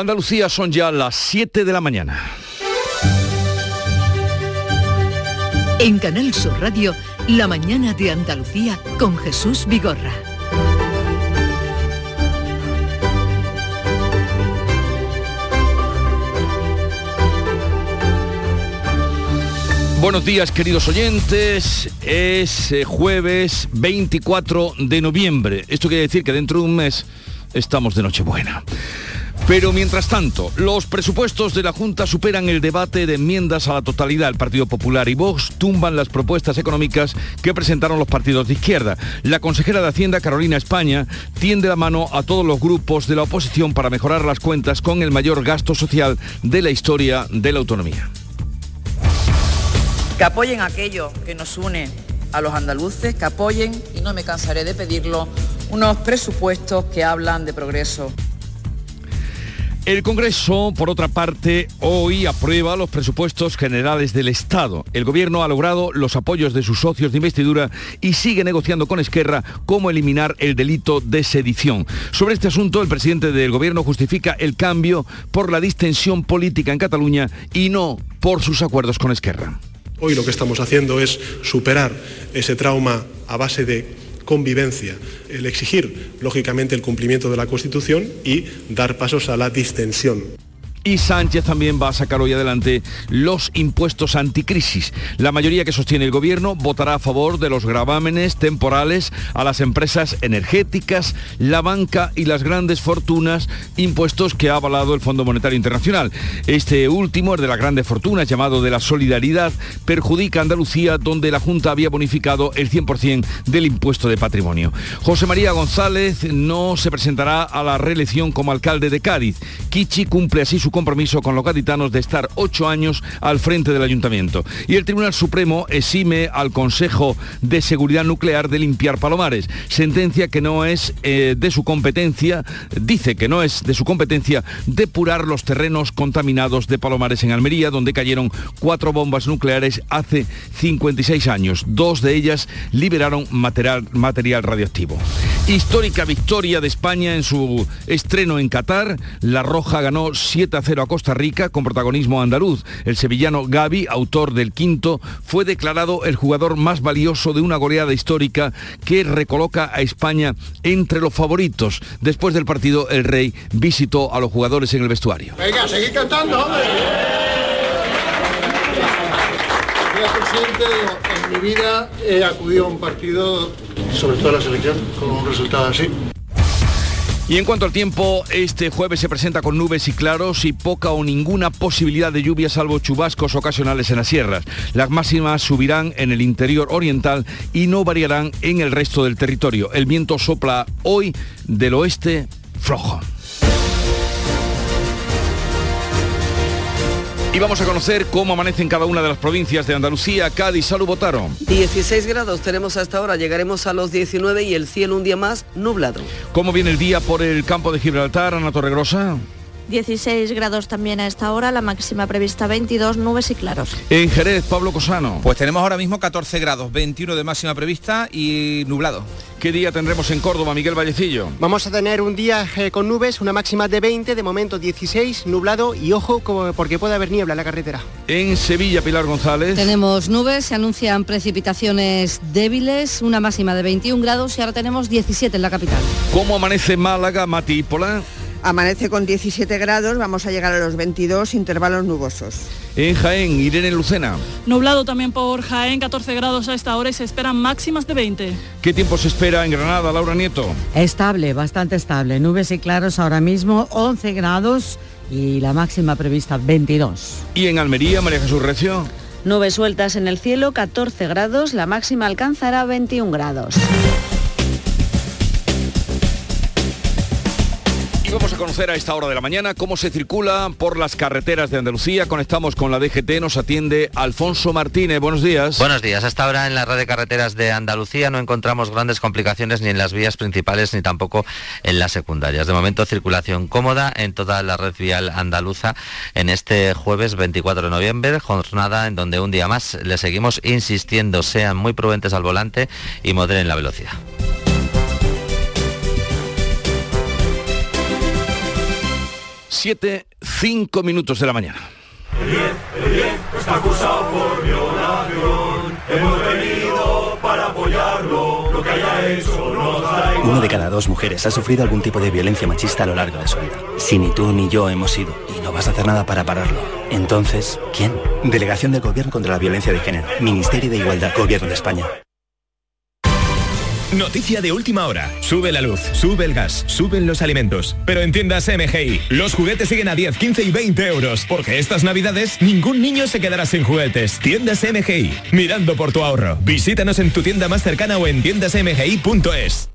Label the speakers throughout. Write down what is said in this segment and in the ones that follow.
Speaker 1: Andalucía son ya las 7 de la mañana.
Speaker 2: En Canal Sur Radio, La mañana de Andalucía con Jesús Vigorra.
Speaker 1: Buenos días queridos oyentes, es eh, jueves 24 de noviembre. Esto quiere decir que dentro de un mes estamos de Nochebuena. Pero mientras tanto, los presupuestos de la Junta superan el debate de enmiendas a la totalidad. El Partido Popular y Vox tumban las propuestas económicas que presentaron los partidos de izquierda. La consejera de Hacienda, Carolina España, tiende la mano a todos los grupos de la oposición para mejorar las cuentas con el mayor gasto social de la historia de la autonomía.
Speaker 3: Que apoyen aquello que nos une a los andaluces, que apoyen, y no me cansaré de pedirlo, unos presupuestos que hablan de progreso.
Speaker 1: El Congreso, por otra parte, hoy aprueba los presupuestos generales del Estado. El Gobierno ha logrado los apoyos de sus socios de investidura y sigue negociando con Esquerra cómo eliminar el delito de sedición. Sobre este asunto, el presidente del Gobierno justifica el cambio por la distensión política en Cataluña y no por sus acuerdos con Esquerra.
Speaker 4: Hoy lo que estamos haciendo es superar ese trauma a base de convivencia, el exigir, lógicamente, el cumplimiento de la Constitución y dar pasos a la distensión.
Speaker 1: Y Sánchez también va a sacar hoy adelante los impuestos anticrisis. La mayoría que sostiene el gobierno votará a favor de los gravámenes temporales a las empresas energéticas, la banca y las grandes fortunas, impuestos que ha avalado el Fondo Monetario Internacional. Este último, el de las grandes fortunas, llamado de la solidaridad, perjudica a Andalucía, donde la Junta había bonificado el 100% del impuesto de patrimonio. José María González no se presentará a la reelección como alcalde de Cádiz. Kichi cumple así su compromiso con los gaditanos de estar ocho años al frente del ayuntamiento. Y el Tribunal Supremo exime al Consejo de Seguridad Nuclear de limpiar palomares. Sentencia que no es eh, de su competencia, dice que no es de su competencia depurar los terrenos contaminados de palomares en Almería, donde cayeron cuatro bombas nucleares hace 56 años. Dos de ellas liberaron material, material radioactivo. Histórica victoria de España en su estreno en Qatar. La Roja ganó 7 a Costa Rica con protagonismo andaluz. El sevillano Gaby, autor del quinto, fue declarado el jugador más valioso de una goleada histórica que recoloca a España entre los favoritos. Después del partido, el Rey visitó a los jugadores en el vestuario.
Speaker 5: En mi vida he acudido a un partido, sobre todo a la selección, con un resultado así.
Speaker 1: Y en cuanto al tiempo, este jueves se presenta con nubes y claros y poca o ninguna posibilidad de lluvia salvo chubascos ocasionales en las sierras. Las máximas subirán en el interior oriental y no variarán en el resto del territorio. El viento sopla hoy del oeste flojo. Y vamos a conocer cómo amanece en cada una de las provincias de Andalucía, Cádiz, Salud, Votaron.
Speaker 6: 16 grados tenemos hasta ahora, llegaremos a los 19 y el cielo un día más nublado.
Speaker 1: ¿Cómo viene el día por el campo de Gibraltar, Ana Torregrosa?
Speaker 7: 16 grados también a esta hora, la máxima prevista 22, nubes y claros.
Speaker 1: En Jerez, Pablo Cosano.
Speaker 8: Pues tenemos ahora mismo 14 grados, 21 de máxima prevista y nublado.
Speaker 1: ¿Qué día tendremos en Córdoba, Miguel Vallecillo?
Speaker 9: Vamos a tener un día eh, con nubes, una máxima de 20, de momento 16, nublado y ojo porque puede haber niebla en la carretera.
Speaker 1: En Sevilla, Pilar González.
Speaker 10: Tenemos nubes, se anuncian precipitaciones débiles, una máxima de 21 grados y ahora tenemos 17 en la capital.
Speaker 1: ¿Cómo amanece Málaga, Mati Pola?
Speaker 11: Amanece con 17 grados, vamos a llegar a los 22, intervalos nubosos.
Speaker 1: En Jaén, Irene Lucena.
Speaker 12: Nublado también por Jaén, 14 grados a esta hora y se esperan máximas de 20.
Speaker 1: ¿Qué tiempo se espera en Granada, Laura Nieto?
Speaker 13: Estable, bastante estable. Nubes y claros ahora mismo, 11 grados y la máxima prevista 22.
Speaker 1: ¿Y en Almería, María Jesús Recio?
Speaker 14: Nubes sueltas en el cielo, 14 grados, la máxima alcanzará 21 grados.
Speaker 1: Conocer a esta hora de la mañana cómo se circula por las carreteras de Andalucía. Conectamos con la DGT, nos atiende Alfonso Martínez. Buenos días.
Speaker 15: Buenos días. Hasta ahora en la red de carreteras de Andalucía no encontramos grandes complicaciones ni en las vías principales ni tampoco en las secundarias. De momento circulación cómoda en toda la red vial andaluza en este jueves 24 de noviembre, jornada en donde un día más le seguimos insistiendo, sean muy prudentes al volante y moderen la velocidad.
Speaker 1: 7, 5 minutos de la mañana.
Speaker 16: El bien está acusado por violación. Hemos venido para apoyarlo. Lo que haya hecho nos da igual.
Speaker 17: Una de cada dos mujeres ha sufrido algún tipo de violencia machista a lo largo de su vida. Si ni tú ni yo hemos sido y no vas a hacer nada para pararlo, entonces, ¿quién? Delegación del Gobierno contra la Violencia de Género. Ministerio de Igualdad. Gobierno de España.
Speaker 18: Noticia de última hora. Sube la luz, sube el gas, suben los alimentos. Pero en tiendas MGI, los juguetes siguen a 10, 15 y 20 euros. Porque estas navidades ningún niño se quedará sin juguetes. Tiendas MGI, mirando por tu ahorro. Visítanos en tu tienda más cercana o en tiendasmgi.es.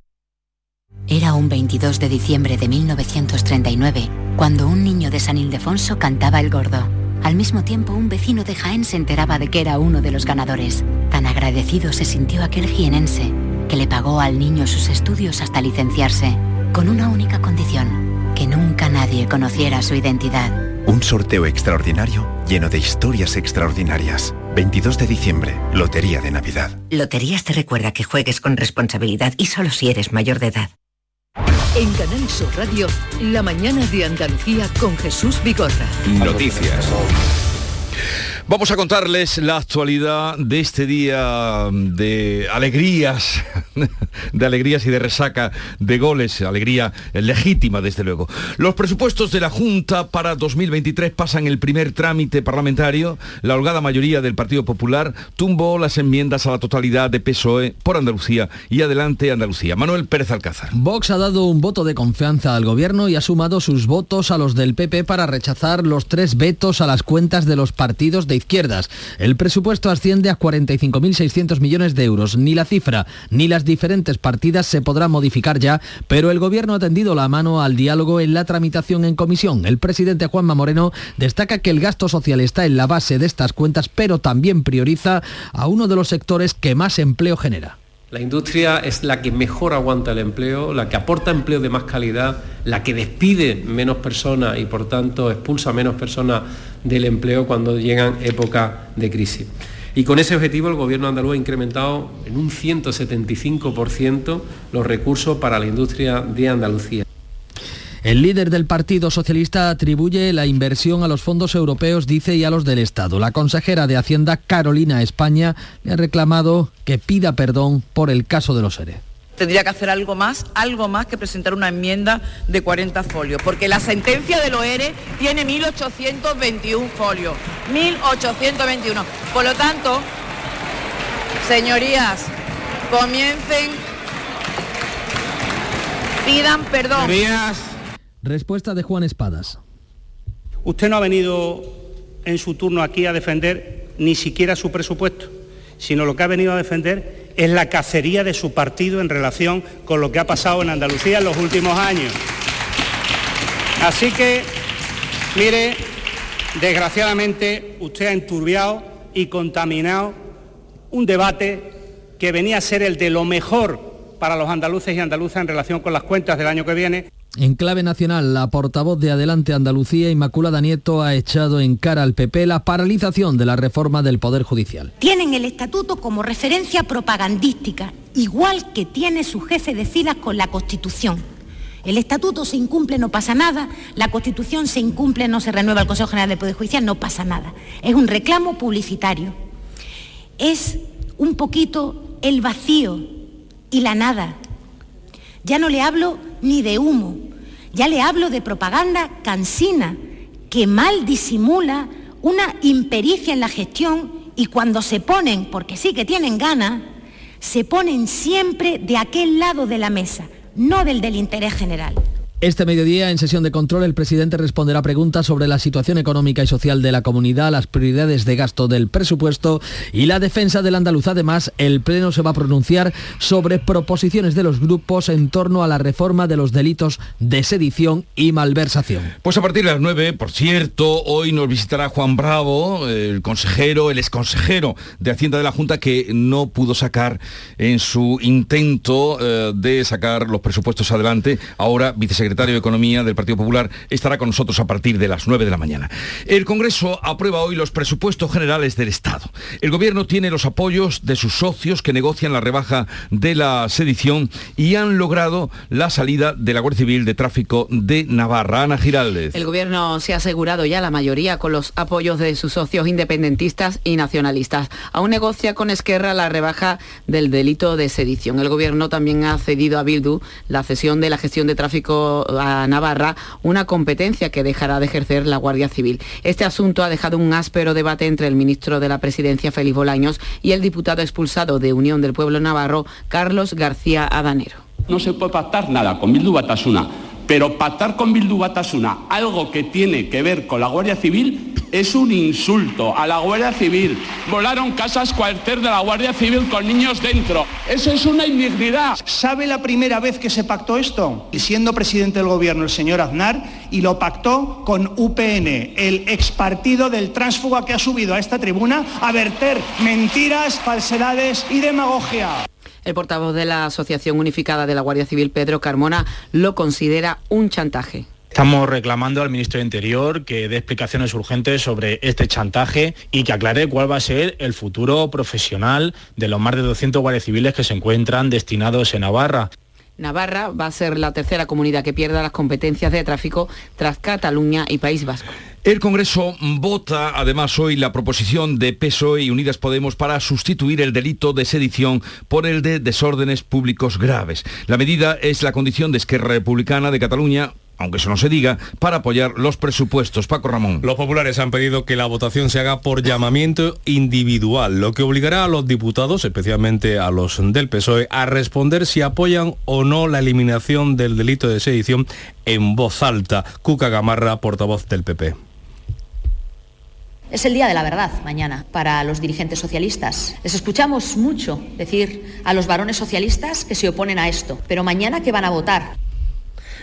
Speaker 19: Era un 22 de diciembre de 1939, cuando un niño de San Ildefonso cantaba el gordo. Al mismo tiempo, un vecino de Jaén se enteraba de que era uno de los ganadores. Tan agradecido se sintió aquel jienense, que le pagó al niño sus estudios hasta licenciarse, con una única condición, que nunca nadie conociera su identidad.
Speaker 20: Un sorteo extraordinario lleno de historias extraordinarias. 22 de diciembre, Lotería de Navidad.
Speaker 21: Loterías te recuerda que juegues con responsabilidad y solo si eres mayor de edad.
Speaker 2: En Canal Sur Radio, la mañana de Andalucía con Jesús Vigorra.
Speaker 1: Noticias. Vamos a contarles la actualidad de este día de alegrías, de alegrías y de resaca de goles, alegría legítima desde luego. Los presupuestos de la Junta para 2023 pasan el primer trámite parlamentario. La holgada mayoría del Partido Popular tumbó las enmiendas a la totalidad de PSOE por Andalucía y adelante Andalucía. Manuel Pérez Alcázar.
Speaker 22: Vox ha dado un voto de confianza al gobierno y ha sumado sus votos a los del PP para rechazar los tres vetos a las cuentas de los partidos de izquierdas. El presupuesto asciende a 45.600 millones de euros. Ni la cifra ni las diferentes partidas se podrán modificar ya, pero el Gobierno ha tendido la mano al diálogo en la tramitación en comisión. El presidente Juanma Moreno destaca que el gasto social está en la base de estas cuentas, pero también prioriza a uno de los sectores que más empleo genera.
Speaker 23: La industria es la que mejor aguanta el empleo, la que aporta empleo de más calidad, la que despide menos personas y por tanto expulsa menos personas del empleo cuando llegan épocas de crisis. Y con ese objetivo el Gobierno andaluz ha incrementado en un 175% los recursos para la industria de Andalucía.
Speaker 22: El líder del Partido Socialista atribuye la inversión a los fondos europeos, dice, y a los del Estado. La consejera de Hacienda, Carolina España, le ha reclamado que pida perdón por el caso de los ERE
Speaker 3: tendría que hacer algo más, algo más que presentar una enmienda de 40 folios, porque la sentencia de ERE tiene 1821 folios, 1821. Por lo tanto, señorías, comiencen, pidan perdón.
Speaker 22: Respuesta de Juan Espadas.
Speaker 24: Usted no ha venido en su turno aquí a defender ni siquiera su presupuesto, sino lo que ha venido a defender es la cacería de su partido en relación con lo que ha pasado en Andalucía en los últimos años. Así que, mire, desgraciadamente usted ha enturbiado y contaminado un debate que venía a ser el de lo mejor para los andaluces y andaluzas en relación con las cuentas del año que viene.
Speaker 22: En clave nacional, la portavoz de Adelante Andalucía, Inmaculada Nieto, ha echado en cara al PP la paralización de la reforma del Poder Judicial.
Speaker 25: Tienen el estatuto como referencia propagandística, igual que tiene su jefe de filas con la Constitución. El estatuto se incumple, no pasa nada. La Constitución se incumple, no se renueva el Consejo General del Poder Judicial, no pasa nada. Es un reclamo publicitario. Es un poquito el vacío y la nada. Ya no le hablo ni de humo, ya le hablo de propaganda cansina que mal disimula una impericia en la gestión y cuando se ponen, porque sí que tienen ganas, se ponen siempre de aquel lado de la mesa, no del del interés general.
Speaker 22: Este mediodía, en sesión de control, el presidente responderá preguntas sobre la situación económica y social de la comunidad, las prioridades de gasto del presupuesto y la defensa del andaluz. Además, el Pleno se va a pronunciar sobre proposiciones de los grupos en torno a la reforma de los delitos de sedición y malversación.
Speaker 1: Pues a partir de las 9, por cierto, hoy nos visitará Juan Bravo, el consejero, el exconsejero de Hacienda de la Junta, que no pudo sacar en su intento eh, de sacar los presupuestos adelante, ahora secretario de Economía del Partido Popular, estará con nosotros a partir de las 9 de la mañana. El Congreso aprueba hoy los presupuestos generales del Estado. El Gobierno tiene los apoyos de sus socios que negocian la rebaja de la sedición y han logrado la salida de la Guardia Civil de Tráfico de Navarra. Ana Giraldez.
Speaker 26: El Gobierno se ha asegurado ya la mayoría con los apoyos de sus socios independentistas y nacionalistas. Aún negocia con Esquerra la rebaja del delito de sedición. El Gobierno también ha cedido a Bildu la cesión de la gestión de tráfico a Navarra, una competencia que dejará de ejercer la Guardia Civil. Este asunto ha dejado un áspero debate entre el ministro de la Presidencia, Félix Bolaños, y el diputado expulsado de Unión del Pueblo Navarro, Carlos García Adanero.
Speaker 27: No se puede pactar nada con Bildu Batasuna, pero pactar con Bildu Batasuna algo que tiene que ver con la Guardia Civil es un insulto a la Guardia Civil. Volaron casas cuartel de la Guardia Civil con niños dentro. Eso es una indignidad.
Speaker 28: ¿Sabe la primera vez que se pactó esto? Y siendo presidente del gobierno el señor Aznar y lo pactó con UPN, el ex partido del tránsfuga que ha subido a esta tribuna a verter mentiras, falsedades y demagogia.
Speaker 26: El portavoz de la Asociación Unificada de la Guardia Civil, Pedro Carmona, lo considera un chantaje.
Speaker 29: Estamos reclamando al ministro de Interior que dé explicaciones urgentes sobre este chantaje y que aclare cuál va a ser el futuro profesional de los más de 200 guardias civiles que se encuentran destinados en Navarra.
Speaker 26: Navarra va a ser la tercera comunidad que pierda las competencias de tráfico tras Cataluña y País Vasco.
Speaker 1: El Congreso vota además hoy la proposición de PSOE y Unidas Podemos para sustituir el delito de sedición por el de desórdenes públicos graves. La medida es la condición de Esquerra Republicana de Cataluña aunque eso no se diga, para apoyar los presupuestos. Paco Ramón.
Speaker 30: Los populares han pedido que la votación se haga por llamamiento individual, lo que obligará a los diputados, especialmente a los del PSOE, a responder si apoyan o no la eliminación del delito de sedición en voz alta. Cuca Gamarra, portavoz del PP.
Speaker 31: Es el día de la verdad mañana para los dirigentes socialistas. Les escuchamos mucho decir a los varones socialistas que se oponen a esto, pero mañana que van a votar.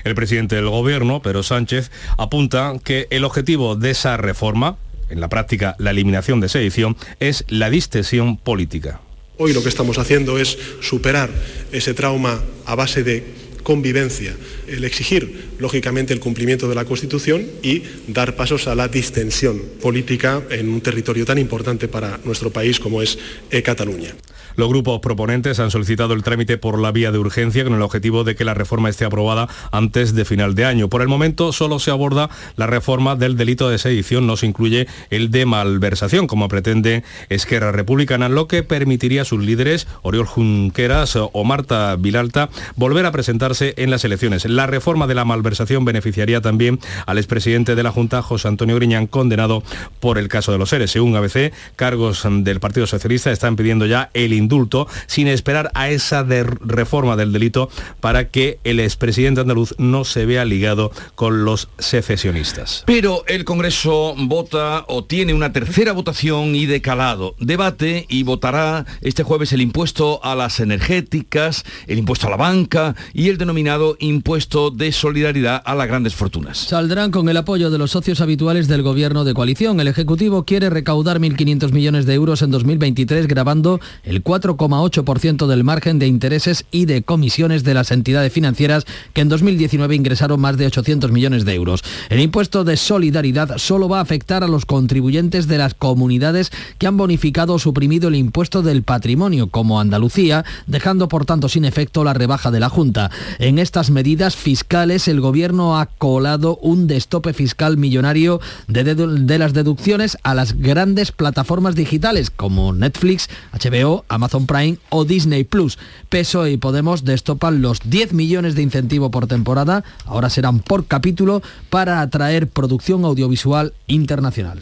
Speaker 30: El presidente del Gobierno, Pedro Sánchez, apunta que el objetivo de esa reforma, en la práctica la eliminación de sedición, es la distensión política.
Speaker 32: Hoy lo que estamos haciendo es superar ese trauma a base de convivencia, el exigir, lógicamente, el cumplimiento de la Constitución y dar pasos a la distensión política en un territorio tan importante para nuestro país como es eh, Cataluña.
Speaker 30: Los grupos proponentes han solicitado el trámite por la vía de urgencia con el objetivo de que la reforma esté aprobada antes de final de año. Por el momento solo se aborda la reforma del delito de sedición, no se incluye el de malversación, como pretende Esquerra Republicana, lo que permitiría a sus líderes, Oriol Junqueras o Marta Vilalta, volver a presentarse en las elecciones. La reforma de la malversación beneficiaría también al expresidente de la Junta, José Antonio Griñán, condenado por el caso de los seres. Según ABC, cargos del Partido Socialista están pidiendo ya el indulto sin esperar a esa reforma del delito para que el expresidente andaluz no se vea ligado con los secesionistas.
Speaker 1: Pero el Congreso vota o tiene una tercera votación y de calado. Debate y votará este jueves el impuesto a las energéticas, el impuesto a la banca y el denominado impuesto de solidaridad a las grandes fortunas.
Speaker 22: Saldrán con el apoyo de los socios habituales del gobierno de coalición. El Ejecutivo quiere recaudar 1.500 millones de euros en 2023 grabando el 4,8% del margen de intereses y de comisiones de las entidades financieras que en 2019 ingresaron más de 800 millones de euros. El impuesto de solidaridad solo va a afectar a los contribuyentes de las comunidades que han bonificado o suprimido el impuesto del patrimonio, como Andalucía, dejando por tanto sin efecto la rebaja de la Junta. En estas medidas fiscales el gobierno ha colado un destope fiscal millonario de, las deducciones a las grandes plataformas digitales como Netflix, HBO, Amazon Prime o Disney Plus. PSOE y Podemos destopan los 10 millones de incentivo por temporada, ahora serán por capítulo, para atraer producción audiovisual internacional.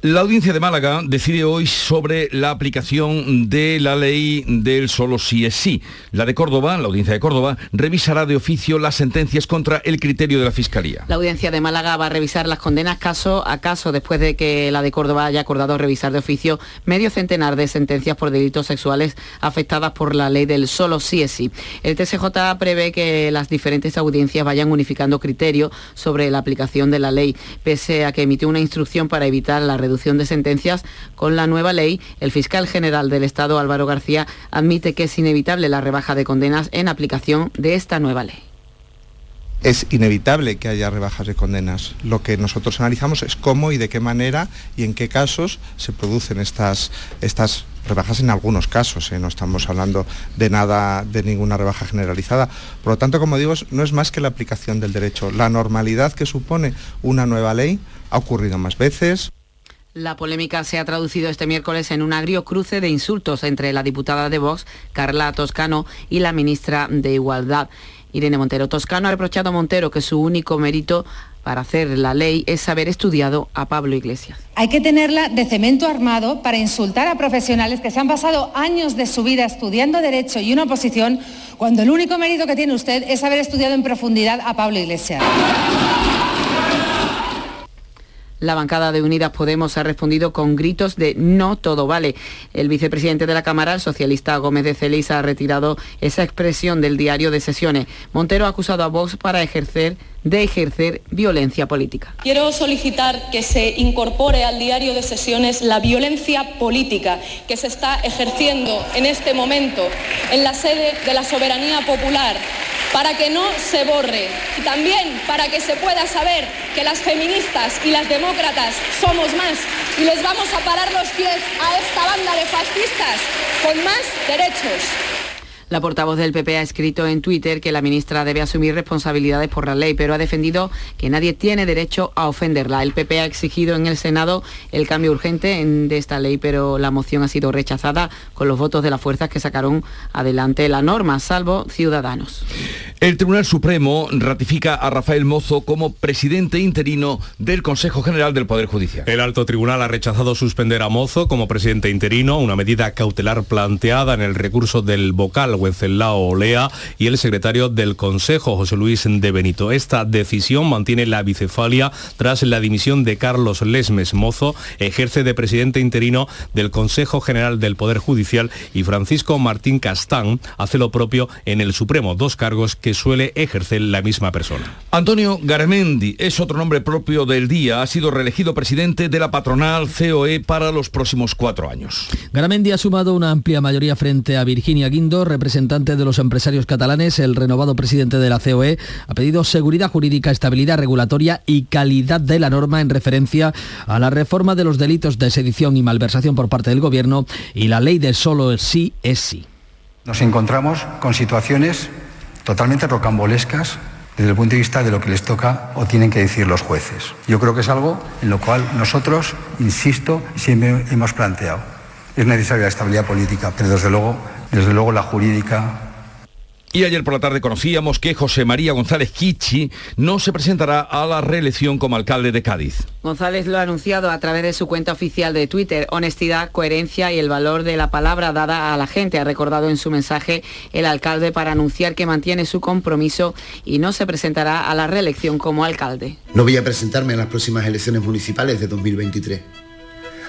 Speaker 1: La audiencia de Málaga decide hoy sobre la aplicación de la ley del solo sí es sí. La de Córdoba, la audiencia de Córdoba, revisará de oficio las sentencias contra el criterio de la Fiscalía.
Speaker 26: La audiencia de Málaga va a revisar las condenas caso a caso después de que la de Córdoba haya acordado revisar de oficio medio centenar de sentencias por delitos sexuales afectadas por la ley del solo sí es sí. El TSJ prevé que las diferentes audiencias vayan unificando criterios sobre la aplicación de la ley, pese a que emitió una instrucción para evitar la reducción de sentencias con la nueva ley, el fiscal general del Estado, Álvaro García, admite que es inevitable la rebaja de condenas en aplicación de esta nueva ley.
Speaker 33: es inevitable que haya rebajas de condenas. Lo que nosotros analizamos es cómo y de qué manera y en qué casos se producen estas, estas rebajas en algunos casos, ¿eh? no estamos hablando de nada, de ninguna rebaja generalizada. Por lo tanto, como digo, no es más que la aplicación del derecho. La normalidad que supone una nueva ley ha ocurrido más veces.
Speaker 26: La polémica se ha traducido este miércoles en un agrio cruce de insultos entre la diputada de Vox, Carla Toscano, y la ministra de Igualdad. Irene Montero Toscano ha reprochado a Montero que su único mérito para hacer la ley es haber estudiado a Pablo Iglesias.
Speaker 34: Hay que tenerla de cemento armado para insultar a profesionales que se han pasado años de su vida estudiando derecho y una oposición, cuando el único mérito que tiene usted es haber estudiado en profundidad a Pablo Iglesias.
Speaker 26: La bancada de Unidas Podemos ha respondido con gritos de no todo vale. El vicepresidente de la Cámara, el socialista Gómez de Celis, ha retirado esa expresión del diario de sesiones. Montero ha acusado a Vox para ejercer de ejercer violencia política.
Speaker 35: Quiero solicitar que se incorpore al diario de sesiones la violencia política que se está ejerciendo en este momento en la sede de la soberanía popular para que no se borre y también para que se pueda saber que las feministas y las demócratas somos más y les vamos a parar los pies a esta banda de fascistas con más derechos.
Speaker 26: La portavoz del PP ha escrito en Twitter que la ministra debe asumir responsabilidades por la ley, pero ha defendido que nadie tiene derecho a ofenderla. El PP ha exigido en el Senado el cambio urgente de esta ley, pero la moción ha sido rechazada con los votos de las fuerzas que sacaron adelante la norma, salvo Ciudadanos.
Speaker 1: El Tribunal Supremo ratifica a Rafael Mozo como presidente interino del Consejo General del Poder Judicial.
Speaker 30: El alto tribunal ha rechazado suspender a Mozo como presidente interino, una medida cautelar planteada en el recurso del vocal Wenceslao Olea y el secretario del Consejo, José Luis de Benito. Esta decisión mantiene la bicefalia tras la dimisión de Carlos Lesmes Mozo, ejerce de presidente interino del Consejo General del Poder Judicial y Francisco Martín Castán hace lo propio en el Supremo, dos cargos que suele ejercer la misma persona.
Speaker 1: Antonio Garamendi es otro nombre propio del día, ha sido reelegido presidente de la patronal COE para los próximos cuatro años.
Speaker 22: Garamendi ha sumado una amplia mayoría frente a Virginia Guindo, representante de los empresarios catalanes, el renovado presidente de la COE ha pedido seguridad jurídica, estabilidad regulatoria y calidad de la norma en referencia a la reforma de los delitos de sedición y malversación por parte del Gobierno y la ley de solo sí es sí.
Speaker 36: Nos encontramos con situaciones totalmente rocambolescas desde el punto de vista de lo que les toca o tienen que decir los jueces. Yo creo que es algo en lo cual nosotros, insisto, siempre hemos planteado. Es necesaria la estabilidad política, pero desde luego, desde luego la jurídica
Speaker 1: y ayer por la tarde conocíamos que José María González Kichi no se presentará a la reelección como alcalde de Cádiz.
Speaker 26: González lo ha anunciado a través de su cuenta oficial de Twitter. Honestidad, coherencia y el valor de la palabra dada a la gente, ha recordado en su mensaje el alcalde para anunciar que mantiene su compromiso y no se presentará a la reelección como alcalde.
Speaker 37: No voy a presentarme en las próximas elecciones municipales de 2023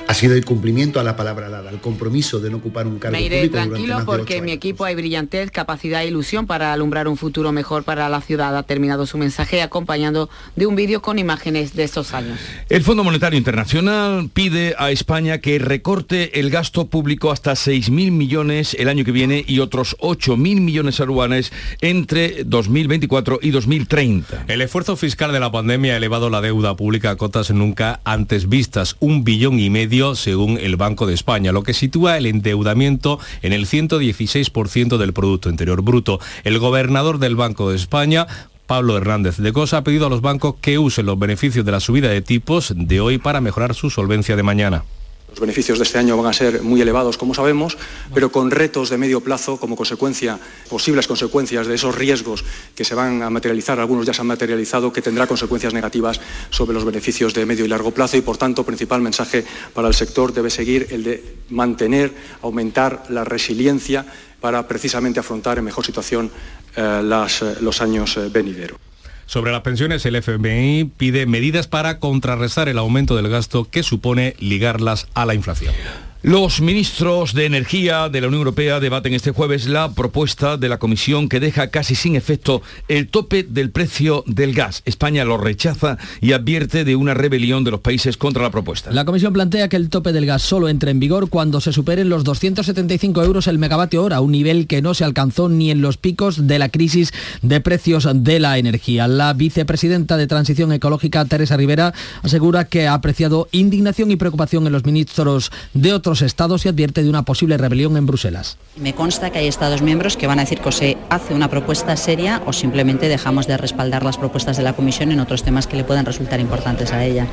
Speaker 37: ha sido el cumplimiento a la palabra dada, el compromiso de no ocupar un cargo
Speaker 26: Me iré
Speaker 37: público
Speaker 26: tranquilo
Speaker 37: más
Speaker 26: porque en mi equipo hay brillantez, capacidad e ilusión para alumbrar un futuro mejor para la ciudad. Ha terminado su mensaje acompañando de un vídeo con imágenes de estos años.
Speaker 1: El Fondo Monetario Internacional pide a España que recorte el gasto público hasta 6.000 millones el año que viene y otros 8.000 millones anuales entre 2024 y 2030.
Speaker 30: El esfuerzo fiscal de la pandemia ha elevado la deuda pública a cotas nunca antes vistas, un billón y medio según el Banco de España, lo que sitúa el endeudamiento en el 116% del Producto Interior Bruto. El gobernador del Banco de España, Pablo Hernández de Cosa ha pedido a los bancos que usen los beneficios de la subida de tipos de hoy para mejorar su solvencia de mañana.
Speaker 38: Los beneficios de este año van a ser muy elevados, como sabemos, pero con retos de medio plazo como consecuencia, posibles consecuencias de esos riesgos que se van a materializar, algunos ya se han materializado, que tendrá consecuencias negativas sobre los beneficios de medio y largo plazo y, por tanto, principal mensaje para el sector debe seguir el de mantener, aumentar la resiliencia para precisamente afrontar en mejor situación eh, eh, los años eh, venideros.
Speaker 30: Sobre las pensiones, el FMI pide medidas para contrarrestar el aumento del gasto que supone ligarlas a la inflación.
Speaker 1: Los ministros de Energía de la Unión Europea debaten este jueves la propuesta de la Comisión que deja casi sin efecto el tope del precio del gas. España lo rechaza y advierte de una rebelión de los países contra la propuesta.
Speaker 22: La Comisión plantea que el tope del gas solo entre en vigor cuando se superen los 275 euros el megavatio hora, un nivel que no se alcanzó ni en los picos de la crisis de precios de la energía. La vicepresidenta de Transición Ecológica, Teresa Rivera, asegura que ha apreciado indignación y preocupación en los ministros de otros estados y advierte de una posible rebelión en Bruselas.
Speaker 39: Me consta que hay estados miembros que van a decir que se hace una propuesta seria o simplemente dejamos de respaldar las propuestas de la Comisión en otros temas que le puedan resultar importantes a ella.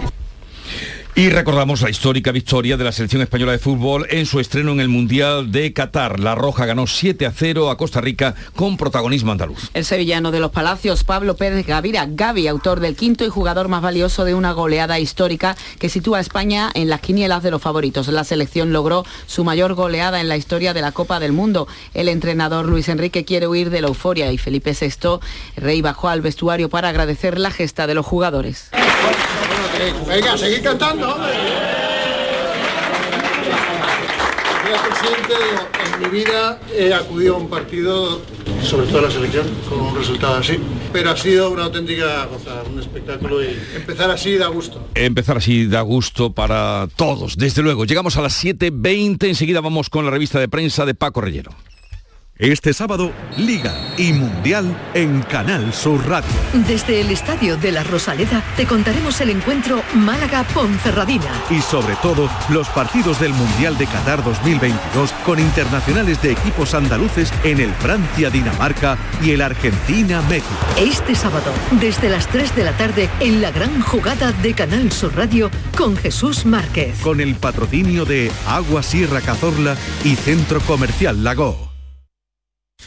Speaker 1: Y recordamos la histórica victoria de la selección española de fútbol en su estreno en el Mundial de Qatar. La Roja ganó 7 a 0 a Costa Rica con protagonismo andaluz.
Speaker 26: El sevillano de los Palacios, Pablo Pérez Gavira, Gavi, autor del quinto y jugador más valioso de una goleada histórica que sitúa a España en las quinielas de los favoritos. La selección logró su mayor goleada en la historia de la Copa del Mundo. El entrenador Luis Enrique quiere huir de la euforia y Felipe VI, rey, bajó al vestuario para agradecer la gesta de los jugadores.
Speaker 40: Venga, seguid cantando, presidente, en mi vida he acudido a un partido, sobre todo a la selección, con un resultado así. Pero ha sido una auténtica gozada, un espectáculo y empezar así da gusto.
Speaker 1: Empezar así da gusto para todos, desde luego. Llegamos a las 7.20, enseguida vamos con la revista de prensa de Paco Rellero.
Speaker 41: Este sábado, Liga y Mundial en Canal Sur Radio.
Speaker 2: Desde el Estadio de la Rosaleda te contaremos el encuentro Málaga-Ponferradina.
Speaker 41: Y sobre todo, los partidos del Mundial de Qatar 2022 con internacionales de equipos andaluces en el Francia-Dinamarca y el Argentina-México.
Speaker 2: Este sábado, desde las 3 de la tarde, en la gran jugada de Canal Sur Radio con Jesús Márquez.
Speaker 41: Con el patrocinio de Agua Sierra Cazorla y Centro Comercial Lago.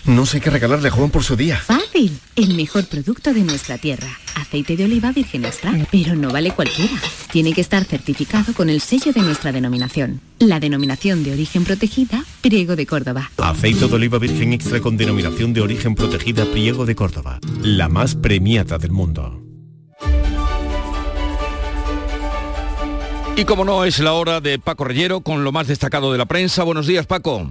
Speaker 42: No sé qué regalarle a Juan por su día.
Speaker 43: Fácil. El mejor producto de nuestra tierra. Aceite de oliva virgen extra. Pero no vale cualquiera. Tiene que estar certificado con el sello de nuestra denominación. La denominación de origen protegida, Priego de Córdoba.
Speaker 42: Aceite de oliva virgen extra con denominación de origen protegida, Priego de Córdoba. La más premiada del mundo.
Speaker 1: Y como no, es la hora de Paco Rellero con lo más destacado de la prensa. Buenos días, Paco.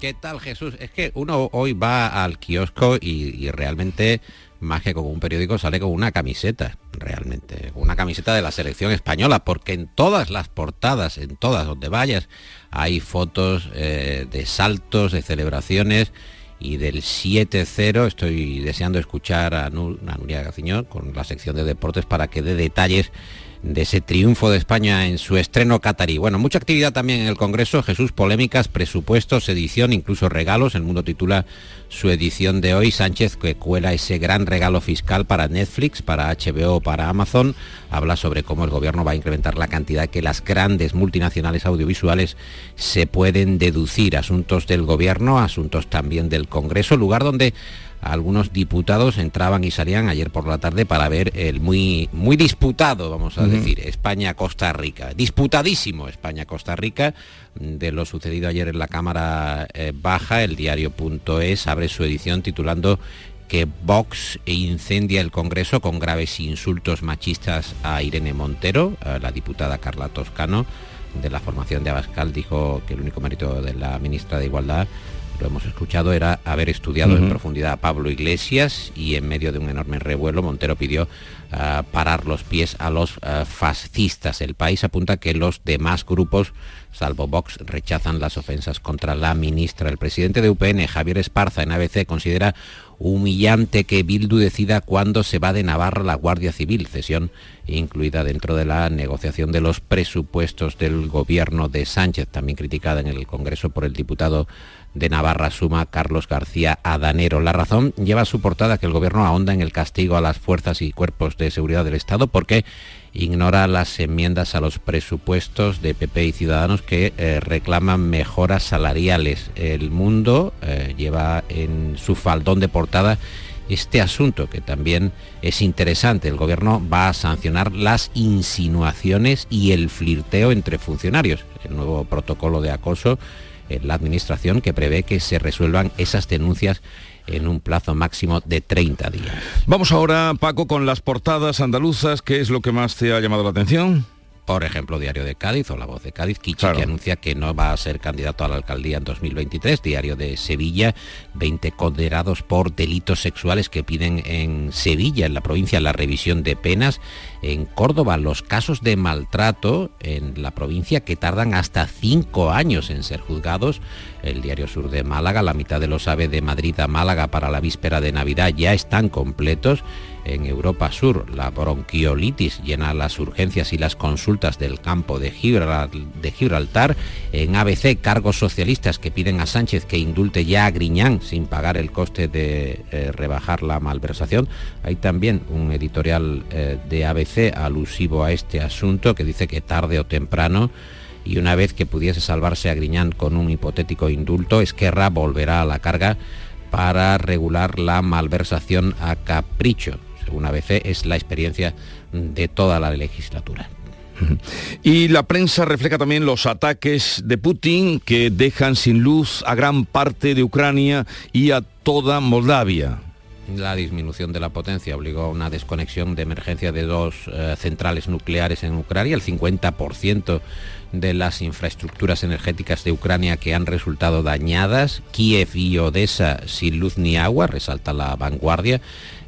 Speaker 44: ¿Qué tal Jesús? Es que uno hoy va al kiosco y, realmente más que con un periódico sale con una camiseta, realmente, una camiseta de la selección española, porque en todas las portadas, en todas donde vayas, hay fotos eh, de saltos, de celebraciones y del 7-0. Estoy deseando escuchar a, Nuria Gaciñón con la sección de deportes para que dé detalles de ese triunfo de España en su estreno catarí. Bueno, mucha actividad también en el Congreso, Jesús, polémicas, presupuestos, edición, incluso regalos. El mundo titula su edición de hoy, Sánchez que cuela ese gran regalo fiscal para Netflix, para HBO, para Amazon. Habla sobre cómo el gobierno va a incrementar la cantidad que las grandes multinacionales audiovisuales se pueden deducir. Asuntos del gobierno, asuntos también del Congreso, lugar donde algunos diputados entraban y salían ayer por la tarde para ver el muy, muy disputado, vamos a decir, España-Costa Rica. Disputadísimo España-Costa Rica. De lo sucedido ayer en la Cámara eh, Baja, el diario.es abre su edición titulando que Vox incendia el Congreso con graves insultos machistas a Irene Montero, la diputada Carla Toscano de la formación de Abascal dijo que el único mérito de la ministra de Igualdad lo hemos escuchado, era haber estudiado en profundidad a Pablo Iglesias y en medio de un enorme revuelo Montero pidió ah, parar los pies a los ah, fascistas. El país apunta que los demás grupos, salvo Vox, rechazan las ofensas contra la ministra. El presidente de UPN, Javier Esparza, en ABC, considera humillante que Bildu decida cuándo se va de Navarra la Guardia Civil, cesión incluida dentro de la negociación de los presupuestos del gobierno de Sánchez, también criticada en el Congreso por el diputado de Navarra suma Carlos García Adanero. La razón lleva a su portada que el gobierno ahonda en el castigo a las fuerzas y cuerpos de seguridad del Estado porque ignora las enmiendas a los presupuestos de PP y Ciudadanos que eh, reclaman mejoras salariales. El mundo eh, lleva en su faldón de portada este asunto que también es interesante. El gobierno va a sancionar las insinuaciones y el flirteo entre funcionarios. El nuevo protocolo de acoso en la Administración que prevé que se resuelvan esas denuncias en un plazo máximo de 30 días.
Speaker 1: Vamos ahora, Paco, con las portadas andaluzas. ¿Qué es lo que más te ha llamado la atención?
Speaker 44: Por ejemplo, Diario de Cádiz o La Voz de Cádiz, Kichi, que anuncia que no va a ser candidato a la alcaldía en 2023. Diario de Sevilla, 20 condenados por delitos sexuales que piden en Sevilla, en la provincia, la revisión de penas. En Córdoba, los casos de maltrato en la provincia que tardan hasta cinco años en ser juzgados. El Diario Sur de Málaga, la mitad de los AVE de Madrid a Málaga para la víspera de Navidad ya están completos en Europa Sur. La bronquiolitis llena las urgencias y las consultas del campo de, Gibraltar. En ABC, cargos socialistas que piden a Sánchez que indulte ya a Griñán sin pagar el coste de eh, rebajar la malversación. Hay también un editorial eh, de ABC alusivo a este asunto que dice que tarde o temprano y una vez que pudiese salvarse a Griñán con un hipotético indulto, Esquerra volverá a la carga para regular la malversación a capricho una vez es la experiencia de toda la legislatura.
Speaker 1: Y la prensa refleja también los ataques de Putin que dejan sin luz a gran parte de Ucrania y a toda Moldavia.
Speaker 44: La disminución de la potencia obligó a una desconexión de emergencia de dos eh, centrales nucleares en Ucrania. El 50% de las infraestructuras energéticas de Ucrania que han resultado dañadas. Kiev y Odessa sin luz ni agua, resalta la vanguardia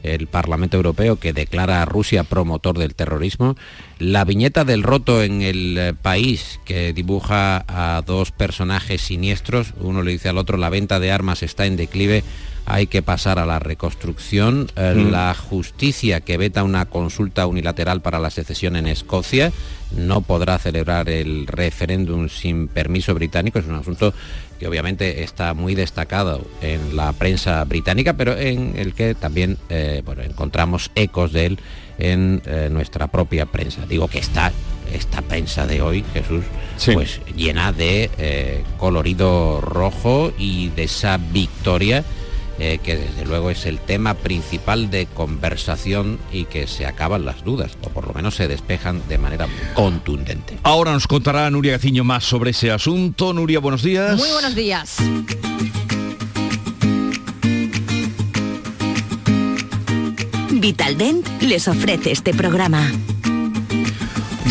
Speaker 44: el Parlamento Europeo que declara a Rusia promotor del terrorismo, la viñeta del roto en el eh, país que dibuja a dos personajes siniestros, uno le dice al otro la venta de armas está en declive, hay que pasar a la reconstrucción, eh, mm. la justicia que veta una consulta unilateral para la secesión en Escocia, no podrá celebrar el referéndum sin permiso británico, es un asunto que obviamente está muy destacado en la prensa británica, pero en el que también eh, encontramos ecos de él en eh, nuestra propia prensa. Digo que está esta prensa de hoy, Jesús, pues llena de eh, colorido rojo y de esa victoria eh, que desde luego es el tema principal de conversación y que se acaban las dudas, o por lo menos se despejan de manera contundente.
Speaker 1: Ahora nos contará Nuria Gaciño más sobre ese asunto. Nuria, buenos días.
Speaker 45: Muy buenos días.
Speaker 25: Vitaldent les ofrece este programa.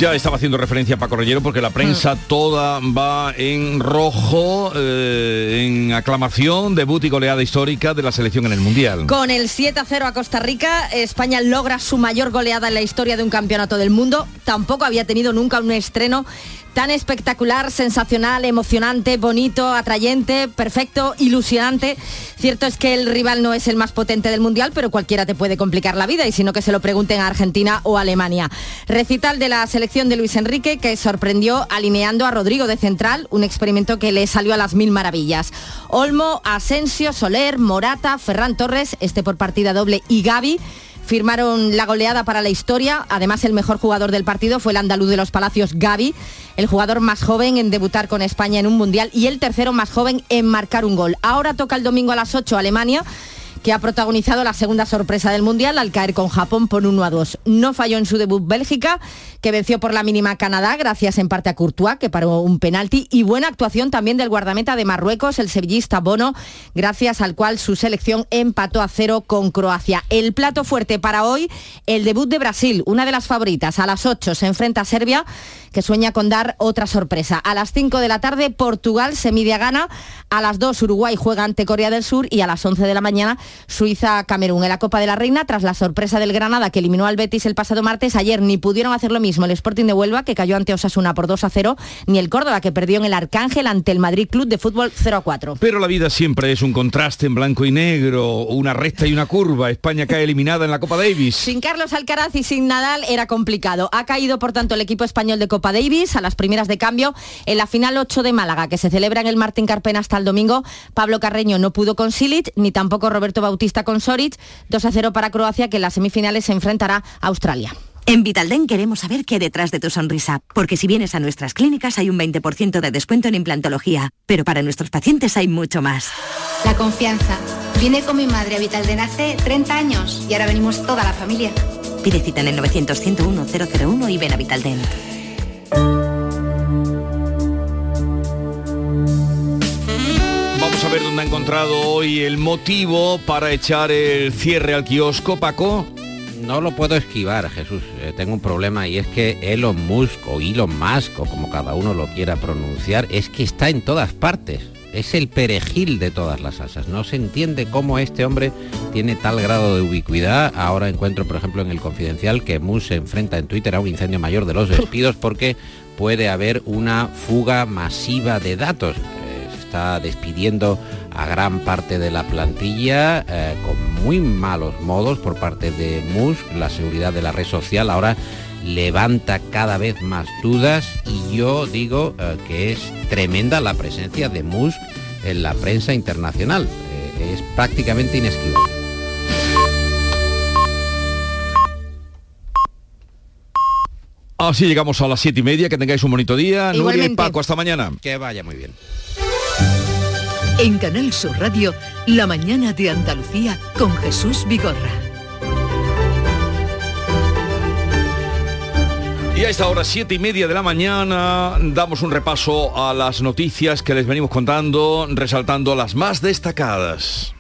Speaker 1: Ya estaba haciendo referencia a Paco Rellero porque la prensa mm. toda va en rojo, eh, en aclamación, debut y goleada histórica de la selección en el Mundial.
Speaker 45: Con el 7-0 a Costa Rica, España logra su mayor goleada en la historia de un campeonato del mundo. Tampoco había tenido nunca un estreno tan espectacular, sensacional, emocionante, bonito, atrayente, perfecto, ilusionante. Cierto es que el rival no es el más potente del Mundial, pero cualquiera te puede complicar la vida y si no que se lo pregunten a Argentina o Alemania. Recital de la selección de Luis Enrique que sorprendió alineando a Rodrigo de central, un experimento que le salió a las mil maravillas. Olmo, Asensio, Soler, Morata, Ferran Torres, este por partida doble y Gaby firmaron la goleada para la historia. Además, el mejor jugador del partido fue el andaluz de los Palacios, Gaby, el jugador más joven en debutar con España en un mundial y el tercero más joven en marcar un gol. Ahora toca el domingo a las 8 Alemania que ha protagonizado la segunda sorpresa del Mundial al caer con Japón por 1 a 2. No falló en su debut Bélgica, que venció por la mínima Canadá, gracias en parte a Courtois, que paró un penalti, y buena actuación también del guardameta de Marruecos, el sevillista Bono, gracias al cual su selección empató a cero con Croacia. El plato fuerte para hoy, el debut de Brasil, una de las favoritas. A las 8 se enfrenta a Serbia, que sueña con dar otra sorpresa. A las 5 de la tarde, Portugal se mide a gana. A las 2, Uruguay juega ante Corea del Sur y a las 11 de la mañana Suiza-Camerún. En la Copa de la Reina, tras la sorpresa del Granada que eliminó al Betis el pasado martes, ayer ni pudieron hacer lo mismo el Sporting de Huelva, que cayó ante Osasuna por 2 a 0, ni el Córdoba, que perdió en el Arcángel ante el Madrid Club de Fútbol 0 a 4.
Speaker 1: Pero la vida siempre es un contraste en blanco y negro, una recta y una curva. España cae eliminada en la Copa Davis.
Speaker 45: Sin Carlos Alcaraz y sin Nadal era complicado. Ha caído, por tanto, el equipo español de Copa Davis a las primeras de cambio en la final 8 de Málaga, que se celebra en el Martín Carpena hasta el domingo. Pablo Carreño no pudo con Silic, ni tampoco Roberto Bautista con Soric. 2 a 0 para Croacia, que en las semifinales se enfrentará a Australia.
Speaker 25: En Vitalden queremos saber qué hay detrás de tu sonrisa, porque si vienes a nuestras clínicas hay un 20% de descuento en implantología, pero para nuestros pacientes hay mucho más.
Speaker 46: La confianza. Vine con mi madre a Vitalden hace 30 años y ahora venimos toda la familia.
Speaker 25: Pide cita en el 900 101 001 y ven a Vitalden.
Speaker 1: Vamos a ver dónde ha encontrado hoy el motivo para echar el cierre al kiosco, Paco
Speaker 44: no lo puedo esquivar, Jesús. Eh, tengo un problema y es que Elon Musk o Elon Musk, o como cada uno lo quiera pronunciar, es que está en todas partes. Es el perejil de todas las salsas. No se entiende cómo este hombre tiene tal grado de ubicuidad. Ahora encuentro, por ejemplo, en el Confidencial que Musk se enfrenta en Twitter a un incendio mayor de los despidos porque puede haber una fuga masiva de datos. Eh, se está despidiendo a gran parte de la plantilla eh, con muy malos modos por parte de Musk. La seguridad de la red social ahora levanta cada vez más dudas y yo digo eh, que es tremenda la presencia de Musk en la prensa internacional. Eh, es prácticamente inesquivable.
Speaker 1: Así llegamos a las siete y media, que tengáis un bonito día. Nuria y. Paco, hasta mañana.
Speaker 44: Que vaya muy bien.
Speaker 2: En Canal Sur Radio, La mañana de Andalucía con Jesús Vigorra.
Speaker 1: Y a esta hora, siete y media de la mañana, damos un repaso a las noticias que les venimos contando, resaltando las más destacadas.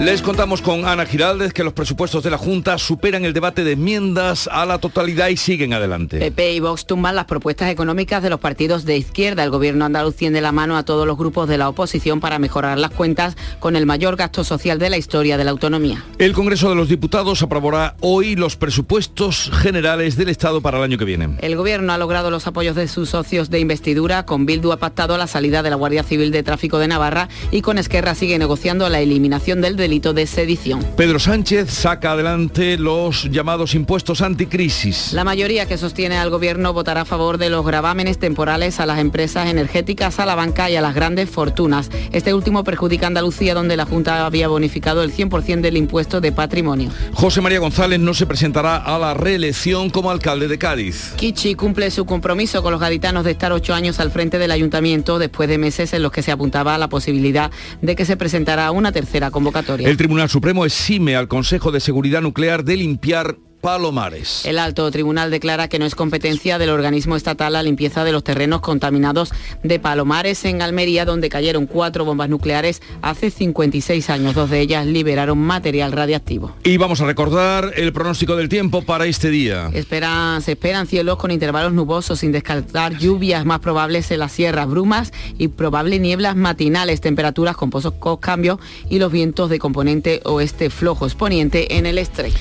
Speaker 1: Les contamos con Ana Giraldez que los presupuestos de la Junta superan el debate de enmiendas a la totalidad y siguen adelante.
Speaker 26: PP y Vox tumban las propuestas económicas de los partidos de izquierda. El gobierno andaluz tiende la mano a todos los grupos de la oposición para mejorar las cuentas con el mayor gasto social de la historia de la autonomía.
Speaker 1: El Congreso de los Diputados aprobará hoy los presupuestos generales del Estado para el año que viene.
Speaker 26: El gobierno ha logrado los apoyos de sus socios de investidura. Con Bildu ha pactado la salida de la Guardia Civil de Tráfico de Navarra y con Esquerra sigue negociando la eliminación del delito de sedición.
Speaker 1: Pedro Sánchez saca adelante los llamados impuestos anticrisis.
Speaker 26: La mayoría que sostiene al gobierno votará a favor de los gravámenes temporales a las empresas energéticas, a la banca y a las grandes fortunas. Este último perjudica a Andalucía, donde la Junta había bonificado el 100% del impuesto de patrimonio.
Speaker 1: José María González no se presentará a la reelección como alcalde de Cádiz.
Speaker 26: Kichi cumple su compromiso con los gaditanos de estar ocho años al frente del ayuntamiento después de meses en los que se apuntaba a la posibilidad de que se presentara una tercera convocatoria.
Speaker 1: El Tribunal Supremo exime al Consejo de Seguridad Nuclear de limpiar Palomares.
Speaker 26: El alto tribunal declara que no es competencia del organismo estatal la limpieza de los terrenos contaminados de Palomares en Almería, donde cayeron cuatro bombas nucleares hace 56 años. Dos de ellas liberaron material radiactivo.
Speaker 1: Y vamos a recordar el pronóstico del tiempo para este día.
Speaker 26: Se esperan cielos con intervalos nubosos, sin descartar lluvias más probables en las sierras, brumas y probable nieblas matinales, temperaturas con pocos cambios y los vientos de componente oeste flojos, poniente en el estrecho.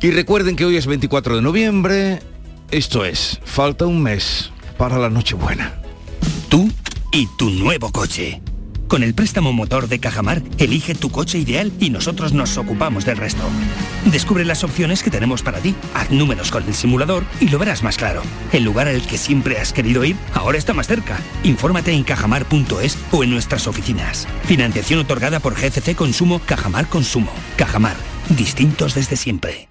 Speaker 1: Y recuerden que hoy es 24 de noviembre, esto es, falta un mes para la Nochebuena.
Speaker 47: Tú y tu nuevo coche. Con el préstamo motor de Cajamar, elige tu coche ideal y nosotros nos ocupamos del resto. Descubre las opciones que tenemos para ti. Haz números con el simulador y lo verás más claro. El lugar al que siempre has querido ir ahora está más cerca. Infórmate en cajamar.es o en nuestras oficinas. Financiación otorgada por GCC Consumo Cajamar Consumo. Cajamar. Distintos desde siempre.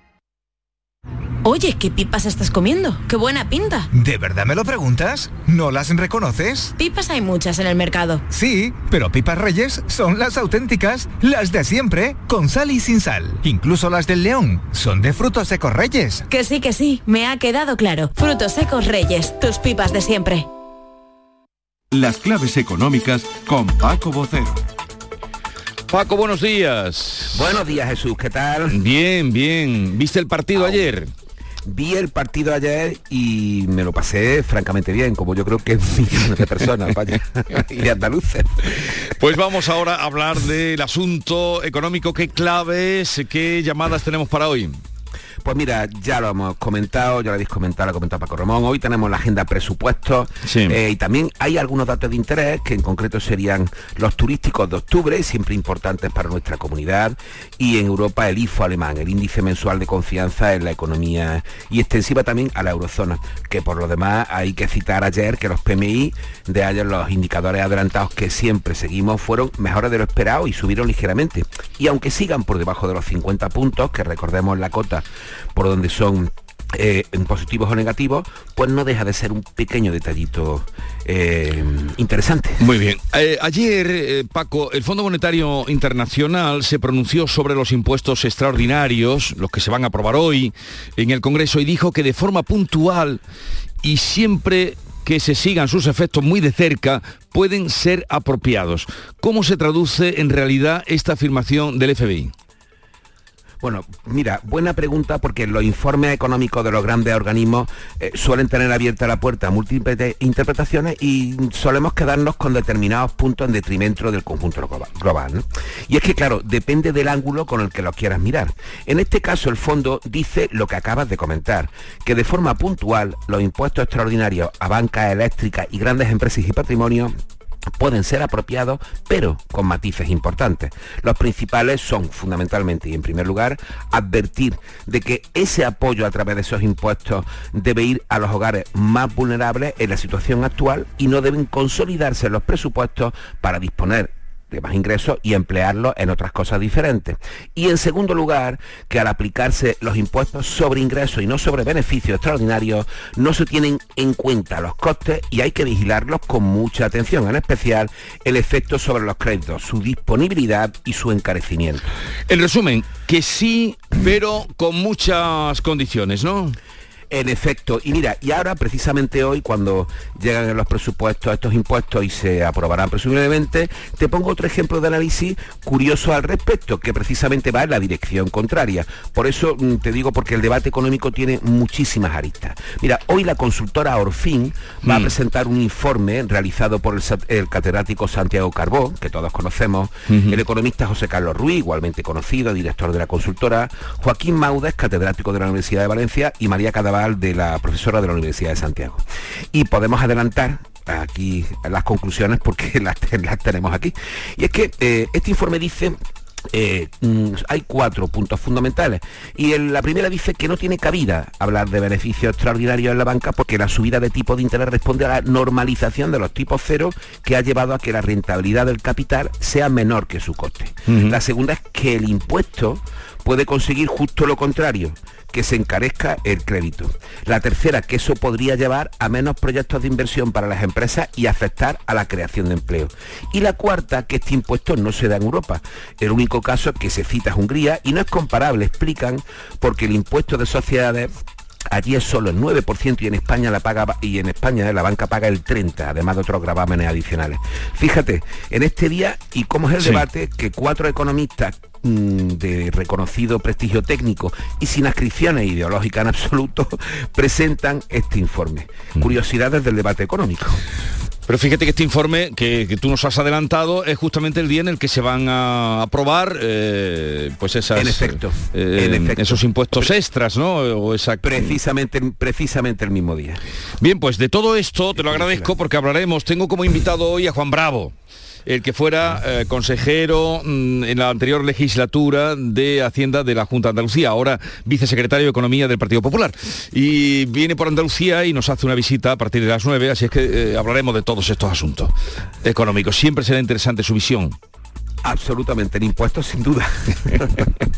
Speaker 48: Oye, ¿qué pipas estás comiendo? ¡Qué buena pinta!
Speaker 49: ¿De verdad me lo preguntas? ¿No las reconoces?
Speaker 48: Pipas hay muchas en el mercado.
Speaker 49: Sí, pero pipas reyes son las auténticas, las de siempre, con sal y sin sal. Incluso las del león son de frutos secos reyes.
Speaker 48: Que sí, que sí, me ha quedado claro. Frutos secos reyes, tus pipas de siempre.
Speaker 41: Las claves económicas con Paco Bocero.
Speaker 1: Paco, buenos días.
Speaker 50: Buenos días, Jesús, ¿qué tal?
Speaker 1: Bien, bien. ¿Viste el partido ayer?
Speaker 50: Vi el partido ayer y me lo pasé francamente bien, como yo creo que millones de personas, vaya, y andaluces.
Speaker 1: Pues vamos ahora a hablar del asunto económico. ¿Qué claves, qué llamadas tenemos para hoy?
Speaker 50: Pues mira, ya lo hemos comentado, ya lo habéis comentado, lo ha comentado Paco Ramón. Hoy tenemos la agenda presupuestos eh, y también hay algunos datos de interés que en concreto serían los turísticos de octubre, siempre importantes para nuestra comunidad, y en Europa el IFO alemán, el índice mensual de confianza en la economía y extensiva también a la eurozona, que por lo demás hay que citar ayer que los PMI de ayer, los indicadores adelantados que siempre seguimos, fueron mejores de lo esperado y subieron ligeramente. Y aunque sigan por debajo de los 50 puntos, que recordemos la cota por donde son eh, positivos o negativos, pues no deja de ser un pequeño detallito eh, interesante.
Speaker 1: Muy bien. Eh, ayer, Paco, el Fondo Monetario Internacional se pronunció sobre los impuestos extraordinarios, los que se van a aprobar hoy en el Congreso, y dijo que de forma puntual y siempre que se sigan sus efectos muy de cerca, pueden ser apropiados. ¿Cómo se traduce en realidad esta afirmación del FBI?
Speaker 50: Bueno, mira, buena pregunta porque los informes económicos de los grandes organismos eh, suelen tener abierta la puerta a múltiples interpretaciones y solemos quedarnos con determinados puntos en detrimento del conjunto global. Y es que, claro, depende del ángulo con el que lo quieras mirar. En este caso, el fondo dice lo que acabas de comentar, que de forma puntual los impuestos extraordinarios a bancas eléctricas y grandes empresas y patrimonio pueden ser apropiados, pero con matices importantes. Los principales son fundamentalmente y en primer lugar advertir de que ese apoyo a través de esos impuestos debe ir a los hogares más vulnerables en la situación actual y no deben consolidarse los presupuestos para disponer de más ingresos y emplearlos en otras cosas diferentes. Y en segundo lugar, que al aplicarse los impuestos sobre ingresos y no sobre beneficios extraordinarios, no se tienen en cuenta los costes y hay que vigilarlos con mucha atención, en especial el efecto sobre los créditos, su disponibilidad y su encarecimiento.
Speaker 1: En resumen, que sí, pero con muchas condiciones, ¿no?
Speaker 50: En efecto, y mira, y ahora precisamente hoy cuando llegan los presupuestos estos impuestos y se aprobarán presumiblemente, te pongo otro ejemplo de análisis curioso al respecto, que precisamente va en la dirección contraria. Por eso mm, te digo, porque el debate económico tiene muchísimas aristas. Mira, hoy la consultora Orfin va a mm. presentar un informe realizado por el, catedrático Santiago Carbó, que todos conocemos, el economista José Carlos Ruiz, igualmente conocido, director de la consultora, Joaquín Maudes, catedrático de la Universidad de Valencia, y María Cadaval de la profesora de la Universidad de Santiago. Y podemos adelantar aquí las conclusiones porque las, tenemos aquí. Y es que eh, este informe dice eh, mm, hay cuatro puntos fundamentales y la primera dice que no tiene cabida hablar de beneficios extraordinarios en la banca porque la subida de tipo de interés responde a la normalización de los tipos cero que ha llevado a que la rentabilidad del capital sea menor que su coste. La segunda es que el impuesto puede conseguir justo lo contrario, que se encarezca el crédito. La tercera, que eso podría llevar a menos proyectos de inversión para las empresas y afectar a la creación de empleo. Y la cuarta, que este impuesto no se da en Europa. El único caso que se cita es Hungría y no es comparable, explican, porque el impuesto de sociedades allí es solo el 9% y en España la paga y en España la banca paga el 30, además de otros gravámenes adicionales. Fíjate, en este día y cómo es el debate que cuatro economistas mm, de reconocido prestigio técnico y sin ascripciones ideológicas en absoluto presentan este informe. Mm. Curiosidades del debate económico.
Speaker 1: Pero fíjate que este informe que, tú nos has adelantado es justamente el día en el que se van a aprobar eh, pues esas,
Speaker 50: en efecto,
Speaker 1: eh, esos impuestos extras, ¿no? O
Speaker 50: Precisamente, precisamente el mismo día.
Speaker 1: Bien, pues de todo esto te lo agradezco porque hablaremos. Tengo como invitado hoy a Juan Bravo el que fuera eh, consejero mm, en la anterior legislatura de Hacienda de la Junta de Andalucía, ahora vicesecretario de Economía del Partido Popular. Y viene por Andalucía y nos hace una visita a partir de las 9, así es que eh, hablaremos de todos estos asuntos económicos. Siempre será interesante su visión.
Speaker 50: Absolutamente, en impuestos sin duda.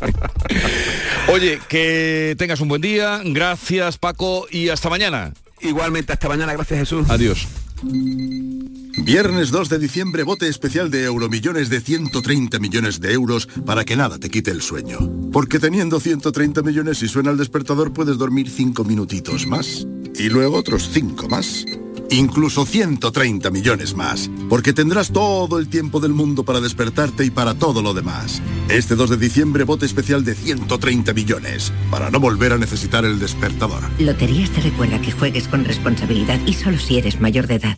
Speaker 1: Oye, que tengas un buen día, gracias Paco y hasta mañana.
Speaker 50: Igualmente, hasta mañana, gracias Jesús.
Speaker 1: Adiós.
Speaker 51: Viernes 2 de diciembre, bote especial de Euromillones de 130 millones de euros para que nada te quite el sueño. Porque teniendo 130 millones y suena el despertador puedes dormir 5 minutitos más. Y luego otros 5 más. Incluso 130 millones más. Porque tendrás todo el tiempo del mundo para despertarte y para todo lo demás. Este 2 de diciembre, bote especial de 130 millones. Para no volver a necesitar el despertador.
Speaker 52: Loterías te recuerda que juegues con responsabilidad y solo si eres mayor de edad.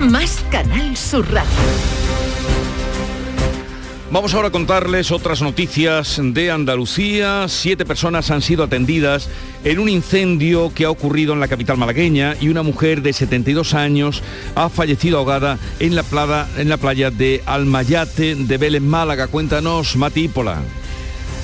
Speaker 2: más Canal Sur Radio.
Speaker 1: Vamos ahora a contarles otras noticias de Andalucía. Siete personas han sido atendidas en un incendio que ha ocurrido en la capital malagueña y una mujer de 72 años ha fallecido ahogada en la, playa, de Almayate de Vélez, Málaga. Cuéntanos, Matípola.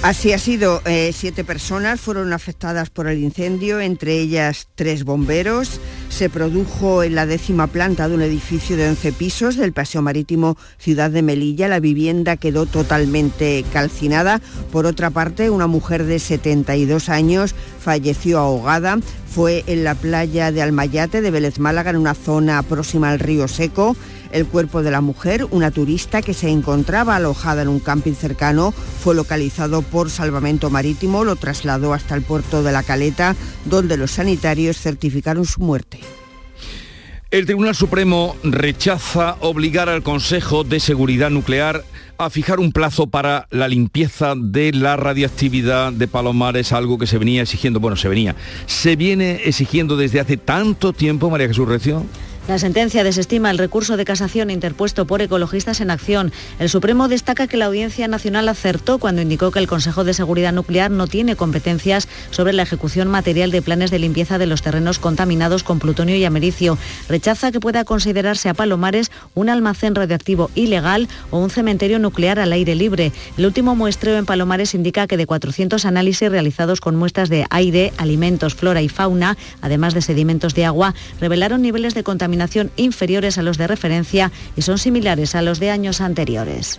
Speaker 53: Así ha sido. Eh, siete personas fueron afectadas por el incendio, entre ellas tres bomberos. Se produjo en la décima planta de un edificio de 11 pisos del Paseo Marítimo Ciudad de Melilla. La vivienda quedó totalmente calcinada. Por otra parte, una mujer de 72 años falleció ahogada. Fue en la playa de Almayate de Vélez Málaga, en una zona próxima al río Seco. El cuerpo de la mujer, una turista que se encontraba alojada en un camping cercano, fue localizado por Salvamento Marítimo, lo trasladó hasta el puerto de La Caleta, donde los sanitarios certificaron su muerte.
Speaker 1: El Tribunal Supremo rechaza obligar al Consejo de Seguridad Nuclear a fijar un plazo para la limpieza de la radiactividad de Palomares, algo que se venía exigiendo, bueno, se venía, se viene exigiendo desde hace tanto tiempo, María Jesús Recio.
Speaker 54: La sentencia desestima el recurso de casación interpuesto por Ecologistas en Acción. El Supremo destaca que la Audiencia Nacional acertó cuando indicó que el Consejo de Seguridad Nuclear no tiene competencias sobre la ejecución material de planes de limpieza de los terrenos contaminados con plutonio y americio. Rechaza que pueda considerarse a Palomares un almacén radioactivo ilegal o un cementerio nuclear al aire libre. El último muestreo en Palomares indica que de 400 análisis realizados con muestras de aire, alimentos, flora y fauna, además de sedimentos de agua, revelaron niveles de contaminación inferiores a los de referencia y son similares a los de años anteriores.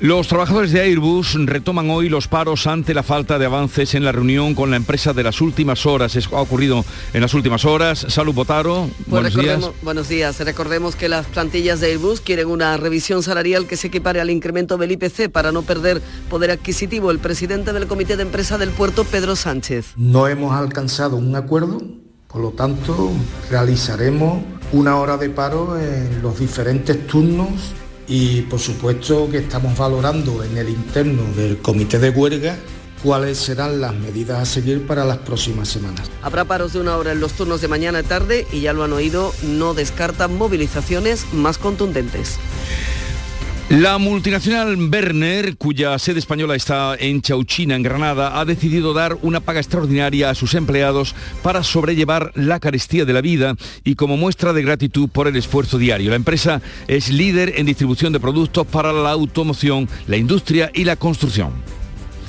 Speaker 1: Los trabajadores de Airbus retoman hoy los paros ante la falta de avances en la reunión con la empresa de las últimas horas. Eso ha ocurrido en las últimas horas. Salud Botaro.
Speaker 55: Pues buenos días. Buenos días. Recordemos que las plantillas de Airbus quieren una revisión salarial que se equipare al incremento del IPC para no perder poder adquisitivo. El presidente del comité de empresa del puerto, Pedro Sánchez.
Speaker 56: No hemos alcanzado un acuerdo, por lo tanto realizaremos una hora de paro en los diferentes turnos y por supuesto que estamos valorando en el interno del comité de huelga cuáles serán las medidas a seguir para las próximas semanas.
Speaker 55: Habrá paros de una hora en los turnos de mañana y tarde y ya lo han oído, no descartan movilizaciones más contundentes.
Speaker 1: La multinacional Werner, cuya sede española está en Chauchina, en Granada, ha decidido dar una paga extraordinaria a sus empleados para sobrellevar la carestía de la vida y como muestra de gratitud por el esfuerzo diario. La empresa es líder en distribución de productos para la automoción, la industria y la construcción.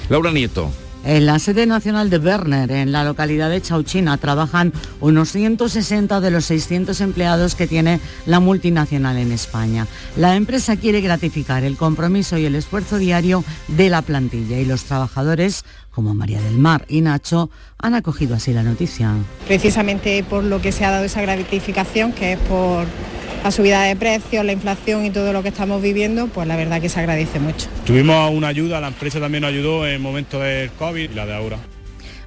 Speaker 1: Laura Nieto.
Speaker 57: En la sede nacional de Werner, en la localidad de Chauchina, trabajan unos 160 de los 600 empleados que tiene la multinacional en España. La empresa quiere gratificar el compromiso y el esfuerzo diario de la plantilla y los trabajadores, como María del Mar y Nacho, han acogido así la noticia.
Speaker 58: Precisamente por lo que se ha dado esa gratificación, que es por la subida de precios, la inflación y todo lo que estamos viviendo, pues la verdad que se agradece mucho.
Speaker 59: Tuvimos una ayuda, la empresa también nos ayudó en momentos del COVID y la de ahora.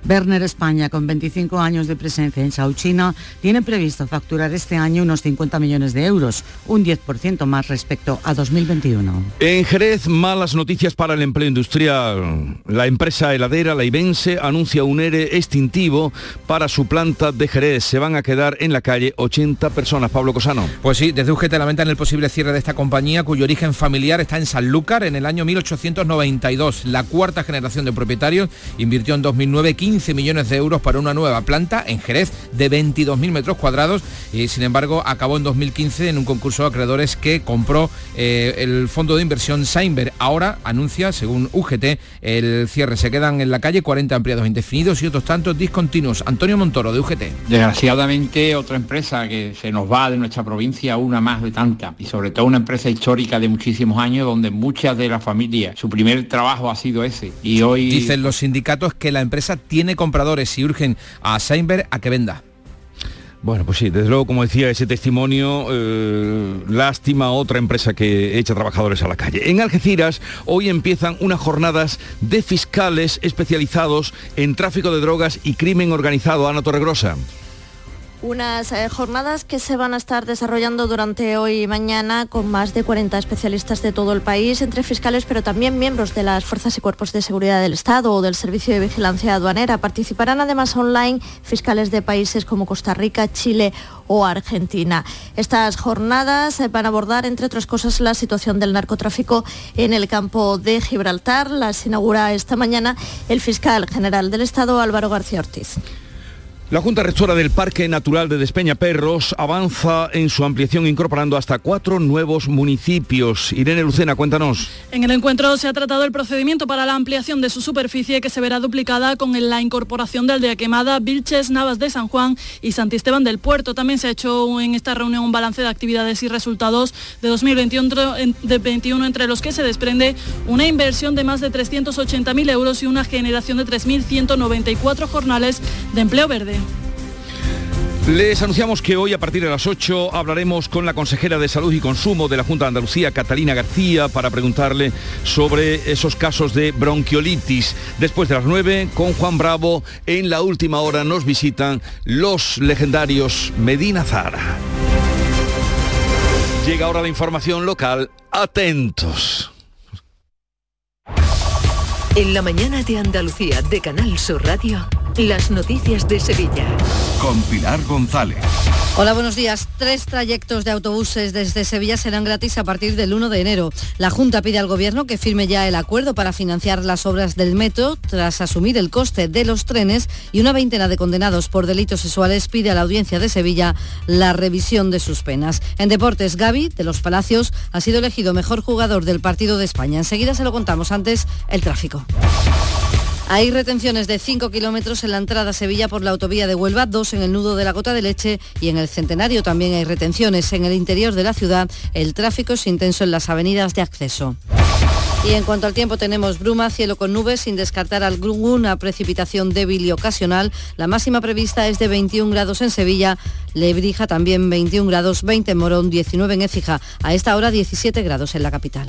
Speaker 57: Werner España, con 25 años de presencia en Chauchina, tiene previsto facturar este año unos 50 millones de euros, un 10% más respecto a 2021.
Speaker 1: En Jerez, malas noticias para el empleo industrial. La empresa heladera, la Ibense, anuncia un ERE extintivo para su planta de Jerez. Se van a quedar en la calle 80 personas. Pablo Cosano.
Speaker 60: Pues sí, desde UGT lamentan el posible cierre de esta compañía, cuyo origen familiar está en Sanlúcar en el año 1892. La cuarta generación de propietarios invirtió en 2009 15 15 millones de euros para una nueva planta en Jerez de 22.000 metros cuadrados y sin embargo acabó en 2015 en un concurso de acreedores que compró eh, el fondo de inversión Seinberg. Ahora anuncia, según UGT, el cierre. Se quedan en la calle 40 empleados indefinidos y otros tantos discontinuos. Antonio Montoro, de UGT.
Speaker 61: Desgraciadamente, otra empresa que se nos va de nuestra provincia, una más de tantas, y sobre todo una empresa histórica de muchísimos años donde muchas de las familias, su primer trabajo ha sido ese. Y hoy...
Speaker 60: Dicen los sindicatos que la empresa tiene tiene compradores y urgen a Seinberg a que venda.
Speaker 1: Bueno, pues sí, desde luego, como decía ese testimonio, eh, lástima otra empresa que echa trabajadores a la calle. En Algeciras hoy empiezan unas jornadas de fiscales especializados en tráfico de drogas y crimen organizado. Ana Torregrosa.
Speaker 62: Unas eh, jornadas que se van a estar desarrollando durante hoy y mañana con más de 40 especialistas de todo el país, entre fiscales, pero también miembros de las fuerzas y cuerpos de seguridad del Estado o del Servicio de Vigilancia Aduanera. Participarán además online fiscales de países como Costa Rica, Chile o Argentina. Estas jornadas eh, van a abordar, entre otras cosas, la situación del narcotráfico en el campo de Gibraltar. Las inaugura esta mañana el fiscal general del Estado, Álvaro García Ortiz.
Speaker 1: La Junta Rectora del Parque Natural de Despeñaperros avanza en su ampliación incorporando hasta cuatro nuevos municipios. Irene Lucena, cuéntanos.
Speaker 63: En el encuentro se ha tratado el procedimiento para la ampliación de su superficie que se verá duplicada con la incorporación de Aldea Quemada, Vilches, Navas de San Juan y Santisteban del Puerto. También se ha hecho en esta reunión un balance de actividades y resultados de 2021 entre los que se desprende una inversión de más de 380.000 euros y una generación de 3.194 jornales de empleo verde.
Speaker 1: Les anunciamos que hoy a partir de las 8 hablaremos con la consejera de Salud y Consumo de la Junta de Andalucía, Catalina García, para preguntarle sobre esos casos de bronquiolitis. Después de las 9, con Juan Bravo, en la última hora nos visitan los legendarios Medina Zara. Llega ahora la información local. Atentos.
Speaker 2: En la mañana de Andalucía de Canal Sur Radio. Las noticias de Sevilla.
Speaker 41: Con Pilar González.
Speaker 64: Hola, buenos días. Tres trayectos de autobuses desde Sevilla serán gratis a partir del 1 de enero. La Junta pide al Gobierno que firme ya el acuerdo para financiar las obras del metro tras asumir el coste de los trenes y una veintena de condenados por delitos sexuales pide a la audiencia de Sevilla la revisión de sus penas. En deportes, Gaby de los Palacios ha sido elegido mejor jugador del partido de España. Enseguida se lo contamos antes el tráfico. Hay retenciones de 5 kilómetros en la entrada a Sevilla por la autovía de Huelva, dos en el nudo de la Gota de Leche y en el Centenario también hay retenciones. En el interior de la ciudad el tráfico es intenso en las avenidas de acceso. Y en cuanto al tiempo tenemos bruma, cielo con nubes sin descartar alguna precipitación débil y ocasional. La máxima prevista es de 21 grados en Sevilla, Lebrija también 21 grados, 20 en Morón, 19 en Écija. A esta hora 17 grados en la capital.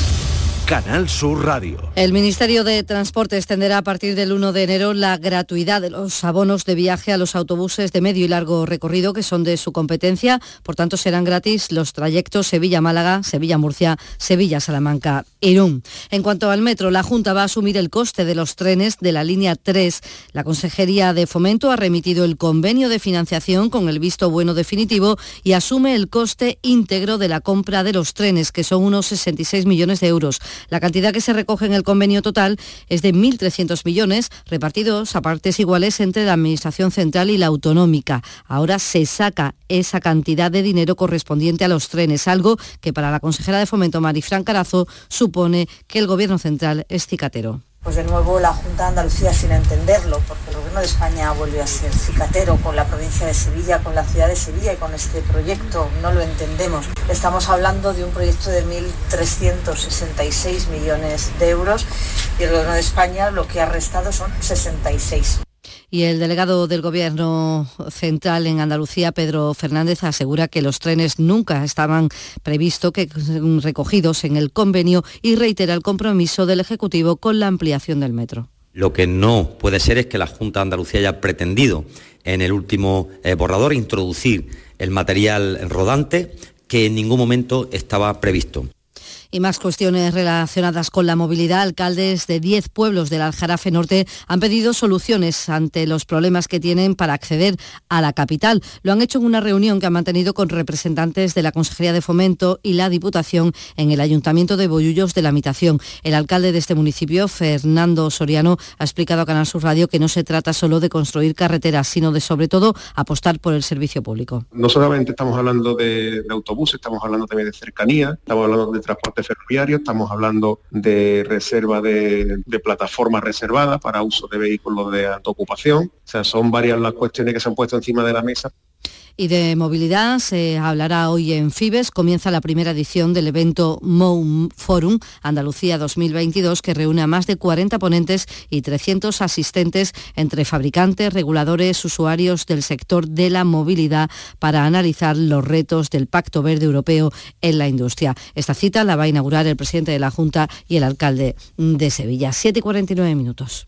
Speaker 41: Canal Sur Radio.
Speaker 64: El Ministerio de Transporte extenderá a partir del 1 de enero la gratuidad de los abonos de viaje a los autobuses de medio y largo recorrido que son de su competencia. Por tanto, serán gratis los trayectos Sevilla-Málaga, Sevilla-Murcia, Sevilla-Salamanca, Irún. En cuanto al metro, la Junta va a asumir el coste de los trenes de la línea 3. La Consejería de Fomento ha remitido el convenio de financiación con el visto bueno definitivo y asume el coste íntegro de la compra de los trenes, que son unos 66 millones de euros. La cantidad que se recoge en el convenio total es de 1.300 millones, repartidos a partes iguales entre la Administración Central y la Autonómica. Ahora se saca esa cantidad de dinero correspondiente a los trenes, algo que para la consejera de Fomento, Marifran Carazo, supone que el Gobierno Central es cicatero
Speaker 65: pues de nuevo la Junta de Andalucía sin entenderlo, porque el Gobierno de España vuelve a ser cicatero con la provincia de Sevilla, con la ciudad de Sevilla y con este proyecto, no lo entendemos. Estamos hablando de un proyecto de 1.366 millones de euros y el Gobierno de España lo que ha restado son 66
Speaker 64: y el delegado del Gobierno central en Andalucía, Pedro Fernández, asegura que los trenes nunca estaban previstos que recogidos en el convenio y reitera el compromiso del Ejecutivo con la ampliación del metro.
Speaker 66: Lo que no puede ser es que la Junta de Andalucía haya pretendido en el último eh, borrador introducir el material rodante que en ningún momento estaba previsto.
Speaker 64: Y más cuestiones relacionadas con la movilidad. Alcaldes de 10 pueblos del Aljarafe Norte han pedido soluciones ante los problemas que tienen para acceder a la capital. Lo han hecho en una reunión que han mantenido con representantes de la Consejería de Fomento y la Diputación en el Ayuntamiento de Boyullos de la Mitación. El alcalde de este municipio, Fernando Soriano, ha explicado a Canal Sur Radio que no se trata solo de construir carreteras, sino de sobre todo apostar por el servicio público.
Speaker 56: No solamente estamos hablando de, de autobuses, estamos hablando también de cercanía, estamos hablando de transporte ferroviario, estamos hablando de reserva de, plataformas reservadas para uso de vehículos de alta ocupación. O sea, son varias las cuestiones que se han puesto encima de la mesa
Speaker 64: y de movilidad se hablará hoy en Fibes. Comienza la primera edición del evento MOU Forum Andalucía 2022 que reúne a más de 40 ponentes y 300 asistentes entre fabricantes, reguladores, usuarios del sector de la movilidad para analizar los retos del Pacto Verde Europeo en la industria. Esta cita la va a inaugurar el presidente de la Junta y el alcalde de Sevilla. 7.49 minutos.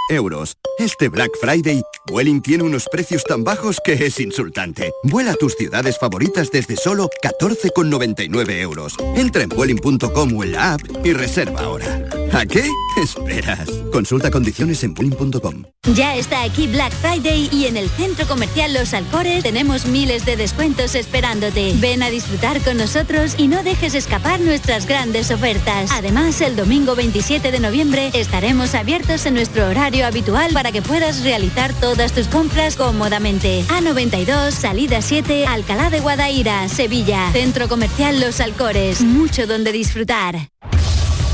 Speaker 51: Este Black Friday, Vueling tiene unos precios tan bajos que es insultante. Vuela a tus ciudades favoritas desde solo 14,99 euros. Entra en Vueling.com o en la app y reserva ahora. ¿A qué esperas? Consulta condiciones en Vueling.com.
Speaker 67: Ya está aquí Black Friday y en el Centro Comercial Los Alcores tenemos miles de descuentos esperándote. Ven a disfrutar con nosotros y no dejes escapar nuestras grandes ofertas. Además, el domingo 27 de noviembre estaremos abiertos en nuestro horario habitual para que puedas realizar todas tus compras cómodamente. A92, salida 7, Alcalá de Guadaira, Sevilla. Centro Comercial Los Alcores. Mucho donde disfrutar.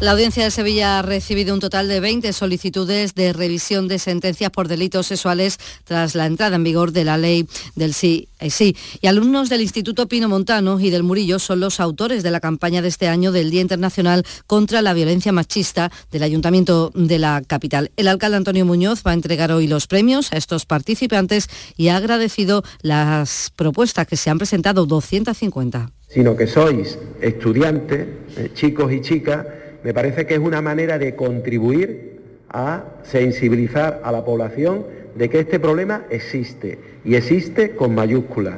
Speaker 64: La Audiencia de Sevilla ha recibido un total de 20 solicitudes de revisión de sentencias por delitos sexuales tras la entrada en vigor de la ley del sí es sí. Y alumnos del Instituto Pino Montano y del Murillo son los autores de la campaña de este año del Día Internacional contra la Violencia Machista del Ayuntamiento de la capital. El alcalde Antonio Muñoz va a entregar hoy los premios a estos participantes y ha agradecido las propuestas que se han presentado, 250.
Speaker 68: Sino que sois estudiantes, eh, chicos y chicas, me parece que es una manera de contribuir a sensibilizar a la población de que este problema existe y existe con mayúsculas.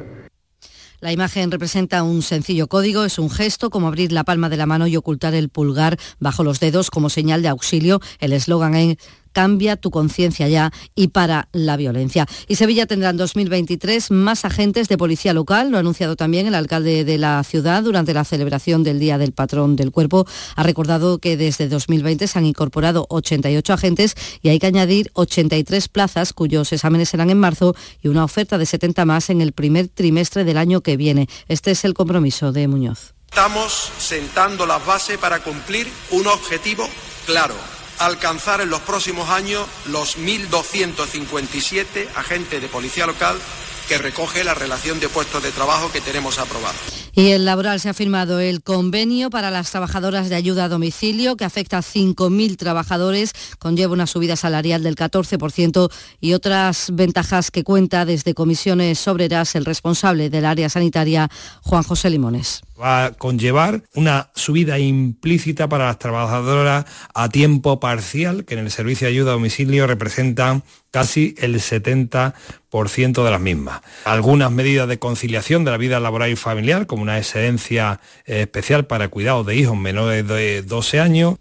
Speaker 64: La imagen representa un sencillo código, es un gesto como abrir la palma de la mano y ocultar el pulgar bajo los dedos como señal de auxilio. El eslogan es Cambia tu conciencia ya y para la violencia. Y Sevilla tendrá en 2023 más agentes de policía local, lo ha anunciado también el alcalde de la ciudad durante la celebración del Día del Patrón del Cuerpo. Ha recordado que desde 2020 se han incorporado 88 agentes y hay que añadir 83 plazas cuyos exámenes serán en marzo y una oferta de 70 más en el primer trimestre del año que viene. Este es el compromiso de Muñoz.
Speaker 69: Estamos sentando las bases para cumplir un objetivo claro alcanzar en los próximos años los 1.257 agentes de policía local que recoge la relación de puestos de trabajo que tenemos aprobada.
Speaker 64: Y el laboral se ha firmado el convenio para las trabajadoras de ayuda a domicilio que afecta a 5.000 trabajadores, conlleva una subida salarial del 14% y otras ventajas que cuenta desde comisiones obreras el responsable del área sanitaria, Juan José Limones
Speaker 70: va a conllevar una subida implícita para las trabajadoras a tiempo parcial, que en el servicio de ayuda a domicilio representan casi el 70% de las mismas. Algunas medidas de conciliación de la vida laboral y familiar, como una excedencia especial para el cuidado de hijos menores de 12 años,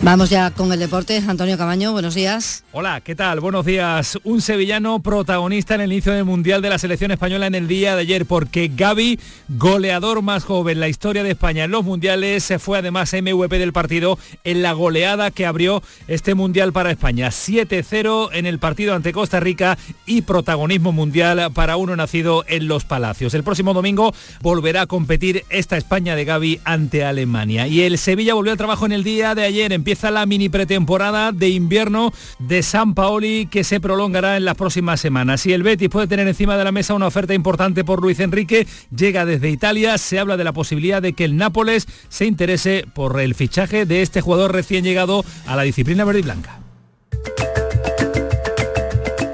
Speaker 64: Vamos ya con el deporte. Antonio Camaño, buenos días.
Speaker 30: Hola, ¿qué tal? Buenos días. Un sevillano protagonista en el inicio del Mundial de la Selección Española en el día de ayer, porque Gaby, goleador más joven en la historia de España en los Mundiales, se fue además MVP del partido en la goleada que abrió este Mundial para España. 7-0 en el partido ante Costa Rica y protagonismo mundial para uno nacido en Los Palacios. El próximo domingo volverá a competir esta España de Gaby ante Alemania. Y el Sevilla volvió al trabajo en el día de ayer. En empieza la mini pretemporada de invierno de San Paoli que se prolongará en las próximas semanas. Si el Betis puede tener encima de la mesa una oferta importante por Luis Enrique, llega desde Italia, se habla de la posibilidad de que el Nápoles se interese por el fichaje de este jugador recién llegado a la disciplina verde y blanca.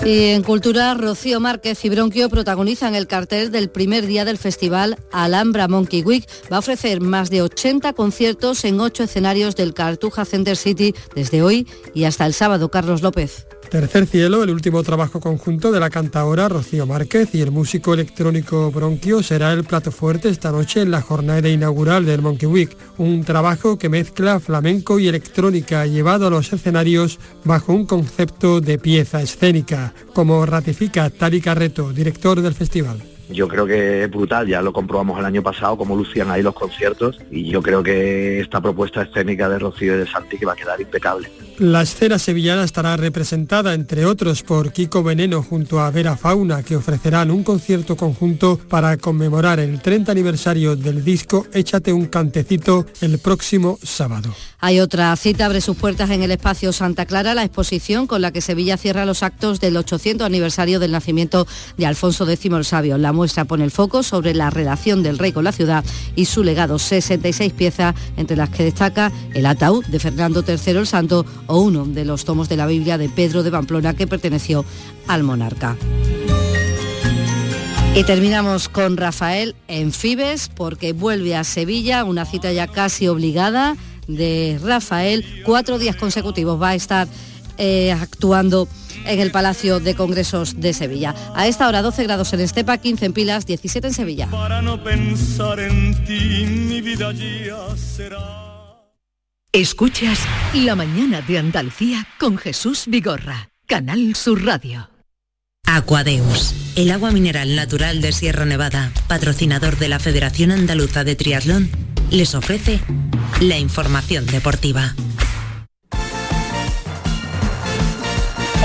Speaker 64: Y en Cultura, Rocío Márquez y Bronquio protagonizan el cartel del primer día del festival Alhambra Monkey Week. Va a ofrecer más de 80 conciertos en ocho escenarios del Cartuja Center City desde hoy y hasta el sábado. Carlos López.
Speaker 60: Tercer Cielo, el último trabajo conjunto de la cantadora Rocío Márquez y el músico electrónico Bronquio será el plato fuerte esta noche en la jornada inaugural del Monkey Week, un trabajo que mezcla flamenco y electrónica llevado a los escenarios bajo un concepto de pieza escénica, como ratifica Tali Carreto, director del festival
Speaker 56: yo creo que es brutal, ya lo comprobamos el año pasado, cómo lucían ahí los conciertos y yo creo que esta propuesta escénica de Rocío y de Santi que va a quedar impecable.
Speaker 60: La escena sevillana estará representada, entre otros, por Kiko Veneno junto a Vera Fauna, que ofrecerán un concierto conjunto para conmemorar el 30 aniversario del disco Échate un cantecito el próximo sábado.
Speaker 64: Hay otra cita, abre sus puertas en el espacio Santa Clara, la exposición con la que Sevilla cierra los actos del 800 aniversario del nacimiento de Alfonso X el Sabio. La muestra pone el foco sobre la relación del rey con la ciudad y su legado, 66 piezas, entre las que destaca el ataúd de Fernando III el Santo o uno de los tomos de la Biblia de Pedro de Pamplona que perteneció al monarca. Y terminamos con Rafael en Fibes porque vuelve a Sevilla, una cita ya casi obligada de Rafael. Cuatro días consecutivos va a estar eh, actuando en el Palacio de Congresos de Sevilla. A esta hora 12 grados en Estepa, 15 en Pilas, 17 en Sevilla.
Speaker 71: Para no pensar en ti, mi vida ya será.
Speaker 2: Escuchas La mañana de Andalucía con Jesús Vigorra, Canal Sur Radio.
Speaker 54: Aquadeus, el agua mineral natural de Sierra Nevada, patrocinador de la Federación Andaluza de Triatlón, les ofrece la información deportiva.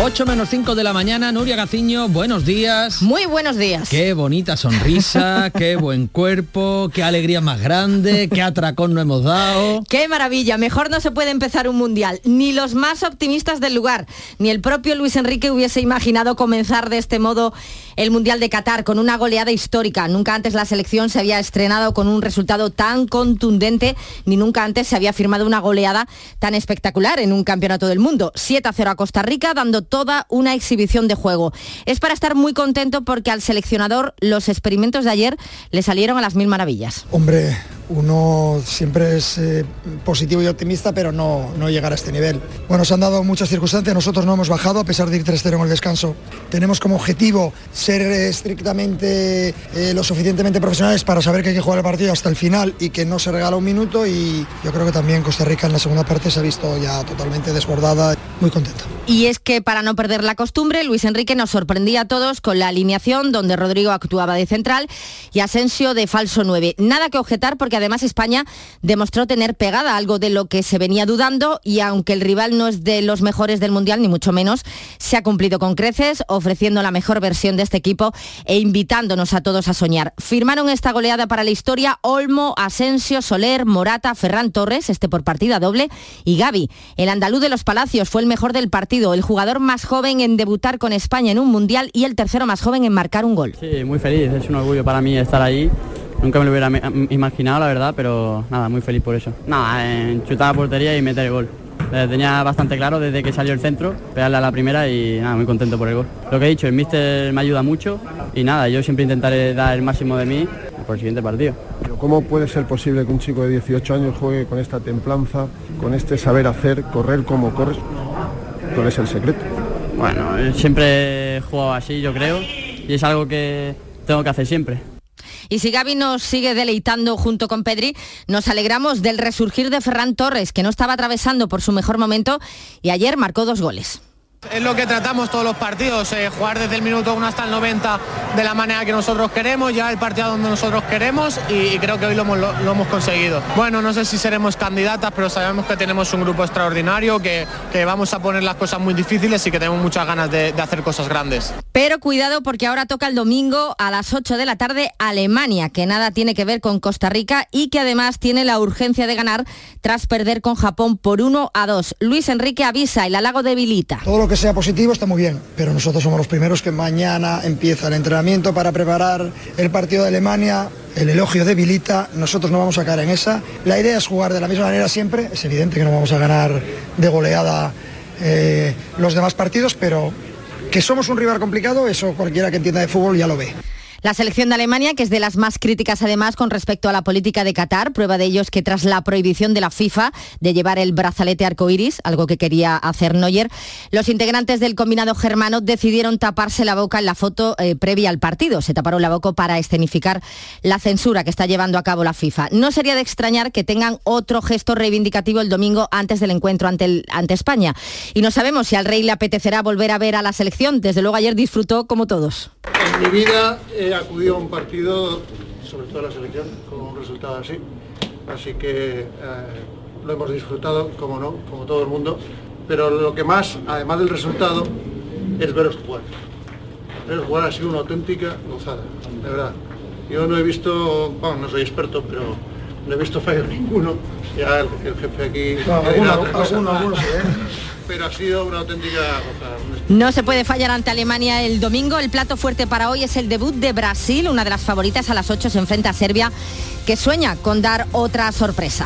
Speaker 22: 8 menos 5 de la mañana, Nuria Gaciño, buenos días.
Speaker 45: Muy buenos días.
Speaker 22: Qué bonita sonrisa, qué buen cuerpo, qué alegría más grande, qué atracón no hemos dado.
Speaker 45: Qué maravilla, mejor no se puede empezar un mundial. Ni los más optimistas del lugar, ni el propio Luis Enrique hubiese imaginado comenzar de este modo el Mundial de Qatar con una goleada histórica. Nunca antes la selección se había estrenado con un resultado tan contundente, ni nunca antes se había firmado una goleada tan espectacular en un campeonato del mundo. 7 a 0 a Costa Rica, dando toda una exhibición de juego. Es para estar muy contento porque al seleccionador los experimentos de ayer le salieron a las mil maravillas.
Speaker 72: Hombre, uno siempre es eh, positivo y optimista, pero no, no llegar a este nivel. Bueno, se han dado muchas circunstancias, nosotros no hemos bajado a pesar de ir 3-0 en el descanso. Tenemos como objetivo ser estrictamente eh, lo suficientemente profesionales para saber que hay que jugar el partido hasta el final y que no se regala un minuto y yo creo que también Costa Rica en la segunda parte se ha visto ya totalmente desbordada, muy contento.
Speaker 45: Y es que para no perder la costumbre, Luis Enrique nos sorprendía a todos con la alineación donde Rodrigo actuaba de central y Asensio de falso 9. Nada que objetar porque además España demostró tener pegada algo de lo que se venía dudando y aunque el rival no es de los mejores del Mundial, ni mucho menos, se ha cumplido con creces, ofreciendo la mejor versión de este equipo e invitándonos a todos a soñar. Firmaron esta goleada para la historia Olmo, Asensio, Soler, Morata, Ferran Torres, este por partida doble, y Gaby. El andaluz de los Palacios fue el mejor del partido, el jugador más joven en debutar con España en un Mundial y el tercero más joven en marcar un gol.
Speaker 67: Sí, muy feliz, es un orgullo para mí estar ahí Nunca me lo hubiera imaginado, la verdad, pero nada, muy feliz por eso. Nada, en chutar a portería y meter el gol. Tenía bastante claro desde que salió el centro, pegarle a la primera y nada, muy contento por el gol. Lo que he dicho, el míster me ayuda mucho y nada, yo siempre intentaré dar el máximo de mí por el siguiente partido.
Speaker 73: ¿Cómo puede ser posible que un chico de 18 años juegue con esta templanza, con este saber hacer, correr como corres? ¿Cuál es el secreto?
Speaker 67: Bueno, siempre he jugado así, yo creo, y es algo que tengo que hacer siempre.
Speaker 45: Y si Gaby nos sigue deleitando junto con Pedri, nos alegramos del resurgir de Ferran Torres, que no estaba atravesando por su mejor momento y ayer marcó dos goles.
Speaker 74: Es lo que tratamos todos los partidos, eh, jugar desde el minuto 1 hasta el 90 de la manera que nosotros queremos, ya el partido donde nosotros queremos y, creo que hoy lo hemos, conseguido. Bueno, no sé si seremos candidatas, pero sabemos que tenemos un grupo extraordinario, que, vamos a poner las cosas muy difíciles y que tenemos muchas ganas de, de hacer cosas grandes.
Speaker 45: Pero cuidado porque ahora toca el domingo a las 8 de la tarde Alemania, que nada tiene que ver con Costa Rica y que además tiene la urgencia de ganar tras perder con Japón por 1 a 2. Luis Enrique avisa, el halago debilita.
Speaker 72: Todo lo que sea positivo está muy bien, pero nosotros somos los primeros que mañana empieza el entrenamiento para preparar el partido de Alemania. El elogio debilita, nosotros no vamos a caer en esa. La idea es jugar de la misma manera siempre. Es evidente que no vamos a ganar de goleada eh, los demás partidos, pero que somos un rival complicado, eso cualquiera que entienda de fútbol ya lo ve.
Speaker 45: La selección de Alemania, que es de las más críticas además con respecto a la política de Qatar, prueba de ello es que tras la prohibición de la FIFA de llevar el brazalete arcoiris, algo que quería hacer Neuer, los integrantes del combinado germano decidieron taparse la boca en la foto eh, previa al partido. Se taparon la boca para escenificar la censura que está llevando a cabo la FIFA. No sería de extrañar que tengan otro gesto reivindicativo el domingo antes del encuentro ante, ante España. Y no sabemos si al rey le apetecerá volver a ver a la selección. Desde luego ayer disfrutó como todos.
Speaker 75: En mi vida he acudido a un partido, sobre todo a la selección, con un resultado así. Así que eh, lo hemos disfrutado, como no, como todo el mundo. Pero lo que más, además del resultado, es veros jugar. Veros jugar ha sido una auténtica gozada, de verdad. Yo no he visto, bueno, no soy experto, pero no he visto fallo ninguno. Ya el, el jefe aquí...
Speaker 72: No, alguno, alguno, alguno sí, ¿eh?
Speaker 75: Pero ha sido una auténtica gozada.
Speaker 45: No se puede fallar ante Alemania el domingo. El plato fuerte para hoy es el debut de Brasil. Una de las favoritas a las 8 se enfrenta a Serbia, que sueña con dar otra sorpresa.